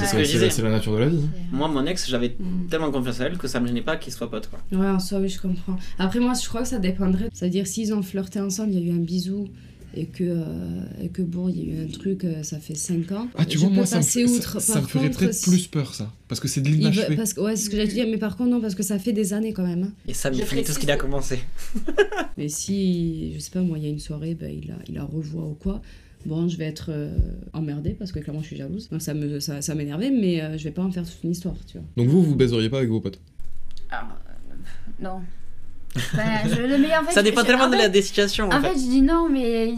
la, nature de la vie. Moi, mon ex, j'avais mm. tellement confiance à elle que ça me gênait pas qu'il soit pote. Quoi. Ouais, en soi, oui, je comprends. Après, moi, je crois que ça dépendrait. C'est-à-dire, s'ils ont flirté ensemble, il y a eu un bisou et que, euh, et que bon, il y a eu un truc, euh, ça fait 5 ans. Ah, tu Je vois, peux moi, ça me, ça- outre. ça Par me ferait contre, peut-être plus peur, ça. Parce que c'est de l'inachevé. parce que, ouais, c'est ce que j'allais dire, mais par contre, non, parce que ça fait des années quand même. hein. Et Je il finit tout ce qu'il a commencé. Mais si, je sais pas, moi, il y a une soirée, ben, il, a, il a revoit ou quoi. Bon, je vais être euh, emmerdée parce que clairement je suis jalouse. Donc ça me ça, ça m'énervait, mais euh, je vais pas en faire toute une histoire, tu vois. Donc vous, vous baiseriez pas avec vos potes? Alors, euh, non. Enfin, je, le mais en fait, Ça dépend je- tellement en de fait- la des situations. En, En fait. fait, je dis non, mais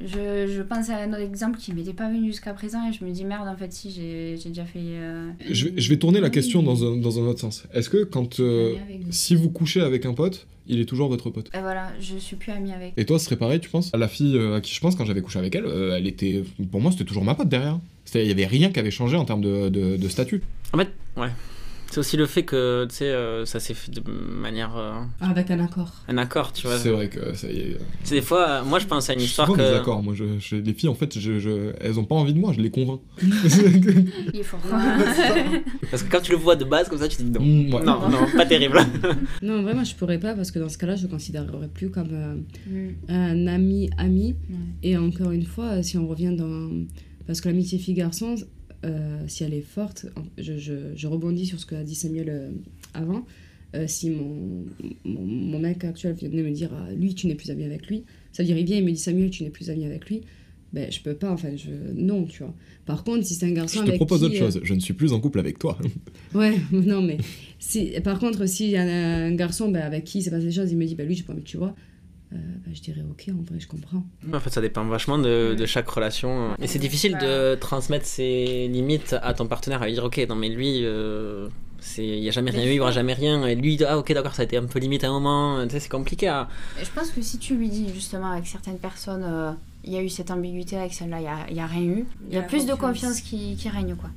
je, je pense à un autre exemple qui m'était pas venu jusqu'à présent et je me dis merde, en fait, si, j'ai j'ai déjà fait. euh, je vais, je vais tourner la question dans un, dans un autre sens. Est-ce que quand... euh, si vous couchez avec un pote, il est toujours votre pote? Et voilà, je suis plus amie avec. Et toi, ce serait pareil, tu penses? La fille euh, à qui je pense, quand j'avais couché avec elle, elle était... Pour moi, c'était toujours ma pote derrière. Il y avait rien qui avait changé en termes de, de, de statut. En fait, ouais. C'est aussi le fait que, tu sais, euh, ça s'est fait de manière. euh, Avec un accord. un accord, tu vois. C'est vrai que ça y est... C'est des fois, euh, moi je pense à une Je suis histoire souvent que. désaccord, moi. Je, je- les filles, en fait, je, je- elles ont pas envie de moi, je les convainc. Il est fort. Parce que quand tu le vois de base comme ça, tu te dis non. Mm, ouais. Non, non, pas terrible. Non, vraiment, je pourrais pas parce que dans ce cas-là, je le considérerais plus comme euh, Mm. un ami ami. Ouais. Et encore une fois, si on revient dans parce que l'amitié fille-garçon, euh, si elle est forte, je, je, je rebondis sur ce que a dit Samuel euh, avant. Euh, si mon, mon, mon mec actuel vient de me dire ah, lui tu n'es plus ami avec lui, ça veut dire il vient il me dit Samuel tu n'es plus ami avec lui, ben je peux pas enfin je non tu vois. Par contre si c'est un garçon Je te avec propose qui, autre euh, chose. Je ne suis plus en couple avec toi. Ouais, non, mais si, par contre, s'il y a un, un garçon ben, avec qui il s'est passé des choses, il me dit, bah lui, j'ai pas envie que tu vois, euh, ben, je dirais, ok, en vrai, je comprends. En fait, ça dépend vachement de, de chaque relation. Et c'est difficile de transmettre ses limites à ton partenaire, à lui dire ok, non mais lui, euh, c'est il y a jamais rien eu, il y aura jamais rien. Et lui, ah ok, d'accord, ça a été un peu limite à un moment. Tu sais, c'est compliqué. À... Je pense que si tu lui dis justement avec certaines personnes, euh, il y a eu cette ambiguïté, avec celle-là, il n'y a, rien eu, il y a plus de confiance. confiance qui, qui règne, quoi.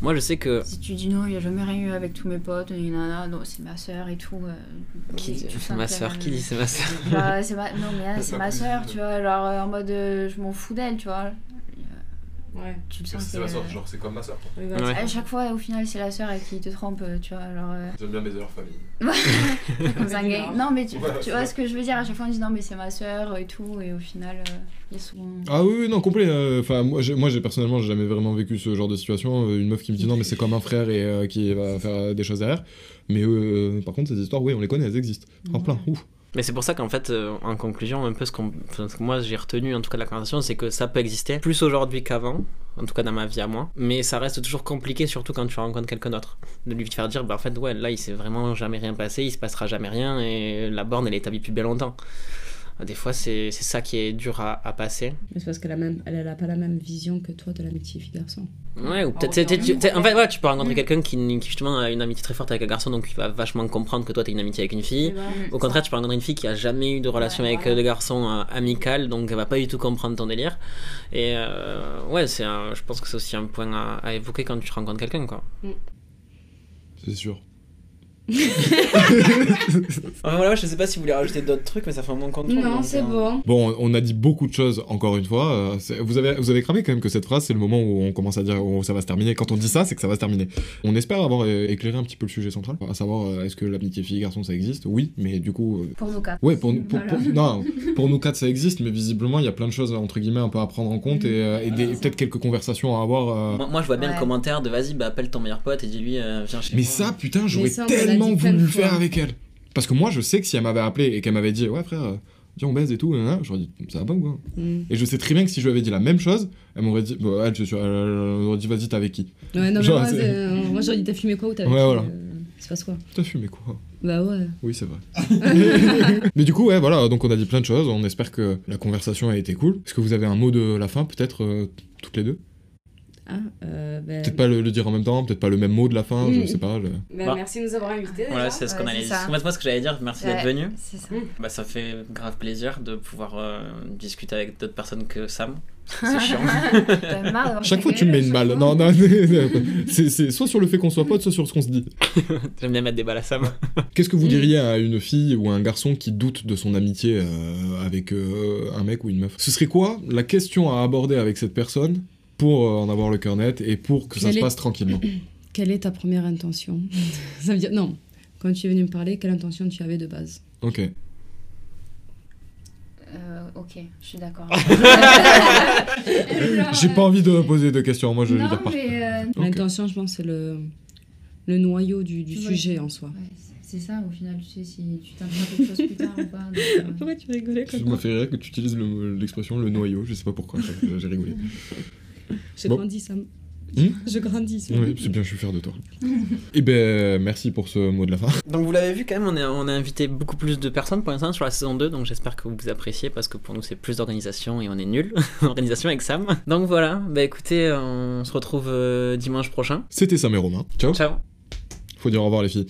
Moi, je sais que Si tu dis non, il n'y a jamais rien eu avec tous mes potes, et nana, non, c'est ma soeur et tout. euh, qui dit ma soeur, qui dit c'est ma soeur. C'est ma... Non, mais là, c'est ma soeur, tu vois, genre euh, en mode euh, je m'en fous d'elle, tu vois. Ouais. Tu le sens que- genre c'est comme ma soeur. Ouais. À chaque fois, au final, c'est la sœur avec qui te trompe, euh, tu vois. Genre, euh, J'aime bien mes heures famille. comme gang. Non, mais tu, c'est vois ce que je veux dire. À chaque fois, on dit non, mais c'est ma sœur et tout. Et au final, euh, il y a souvent. Ah oui, oui, non, complet. euh, Enfin, moi, j'ai, moi, j'ai personnellement, j'ai jamais vraiment vécu ce genre de situation. euh, Une meuf qui me dit non, mais c'est comme un frère et euh, qui va faire euh, des choses derrière. Mais euh, par contre, ces histoires, oui, on les connaît, elles existent. En plein. Ouf. Mais c'est pour ça qu'en fait, euh, en conclusion, un peu ce, qu'on, que moi j'ai retenu en tout cas de la conversation, c'est que ça peut exister plus aujourd'hui qu'avant, en tout cas dans ma vie à moi. Mais ça reste toujours compliqué, surtout quand tu rencontres quelqu'un d'autre, de lui faire dire, bah en fait, ouais, là il s'est vraiment jamais rien passé, il se passera jamais rien, et la borne elle est établie depuis bien longtemps. Des fois, c'est, c'est ça qui est dur à, à passer. Mais c'est parce qu'elle a, même, elle, elle a pas la même vision que toi de l'amitié fille-garçon. Ouais, ou peut-être. t'sais, en fait, ouais, tu peux rencontrer quelqu'un qui, qui justement a une amitié très forte avec un garçon, donc il va vachement comprendre que toi t'as une amitié avec une fille. Au contraire, tu peux rencontrer une fille qui a jamais eu de relation Ouais, avec voilà. des garçons euh, amicales, donc elle va pas du tout comprendre ton délire. Et euh, ouais, c'est je pense que c'est aussi un point à, à évoquer quand tu rencontres quelqu'un, quoi. C'est sûr. Enfin, voilà, je sais pas si vous voulez rajouter d'autres trucs, mais ça fait un bon contrôle. Non, c'est bon. Bon, on a dit beaucoup de choses, encore une fois. euh, vous, avez, vous avez cramé quand même que cette phrase, c'est le moment où on commence à dire où ça va se terminer. Quand on dit ça, c'est que ça va se terminer. On espère avoir euh, éclairé un petit peu le sujet central, à savoir euh, est-ce que l'amitié fille-garçon ça existe? Oui, mais du coup. euh, Pour nous quatre. Ouais, pour, pour, Voilà. pour- non, pour nous quatre ça existe, mais visiblement il y a plein de choses entre guillemets un peu à prendre en compte et, euh, et des- peut-être quelques conversations à avoir. euh. Moi, moi, je vois bien Ouais. le commentaire de vas-y, bah, appelle ton meilleur pote et dis-lui, euh, viens chez Mais moi. ça, putain, j'aurais l'a tellement voulu le faire avec elle. Parce que moi, je sais que si elle m'avait appelé et qu'elle m'avait dit, ouais, frère, euh, viens, on baise et tout, j'aurais dit, ça va pas ou quoi Mm. Et je sais très bien que si je lui avais dit la même chose, elle m'aurait dit, bah, elle, elle aurait dit, vas-y, t'es avec qui Ouais, non, mais Genre, moi, c'est- c'est- euh, moi j'aurais dit, t'as fumé quoi ou t'as Ouais, voilà. C'est passe quoi T'as fumé quoi Bah ouais. Oui, c'est vrai. Mais du coup, ouais, voilà, donc on a dit plein de choses. On espère que la conversation a été cool. Est-ce que vous avez un mot de la fin, peut-être, euh, toutes les deux Ah, euh, ben, Peut-être pas le, le dire en même temps, peut-être pas le même mot de la fin, je Mm. sais pas. je- ben, Bah. merci de nous avoir invités. Voilà, c'est ce qu'on allait dire. Moi, ce que j'allais dire, merci d'être venu. C'est ça. Bah, ça fait grave plaisir de pouvoir euh, discuter avec d'autres personnes que Sam. C'est chiant. Marre d'avoir Chaque fois, tu me mets une balle. Non, non, c'est c'est soit sur le fait qu'on soit potes, soit sur ce qu'on se dit. J'aime bien mettre des balles à Sam. Qu'est-ce que vous Mm. diriez à une fille ou à un garçon qui doute de son amitié euh, avec euh, un mec ou une meuf? Ce serait quoi la question à aborder avec cette personne pour euh, en avoir le cœur net et pour que ça se est- passe tranquillement Quelle est ta première intention? Ça veut dire, non, quand tu es venu me parler, quelle intention tu avais de base? Ok. Euh, ok, je suis d'accord. J'ai pas envie de poser de questions, moi je vais non, dire pas. mais euh. L'intention, je pense, c'est le, le noyau du, du vois, sujet en soi. ouais, c'est ça, au final, tu sais si tu t'apprends quelque chose plus tard ou pas. donc, euh, Pourquoi tu rigolais Ça? m'a fait rire que tu utilises le- l'expression le noyau, je sais pas pourquoi, j'ai rigolé. J'ai Bon. grandi, Sam. Hmm je grandis. Sam. Oui, c'est bien, je suis fier de toi. Et ben, merci pour ce mot de la fin. Donc vous l'avez vu quand même, on a, on a invité beaucoup plus de personnes pour l'instant sur la saison 2, donc j'espère que vous appréciez parce que pour nous c'est plus d'organisation et on est nul en organisation avec Sam. Donc voilà, bah écoutez, on se retrouve euh, dimanche prochain. C'était Sam et Romain. Ciao. Ciao. Faut dire au revoir les filles.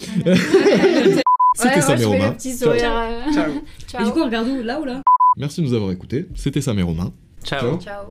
C'était Sam et je Romain. sourire. euh, Ciao. Et Ciao. du coup, on regarde où? Là ou là? Merci de nous avoir écoutés. C'était Sam et Romain. Ciao. Ciao. Ciao.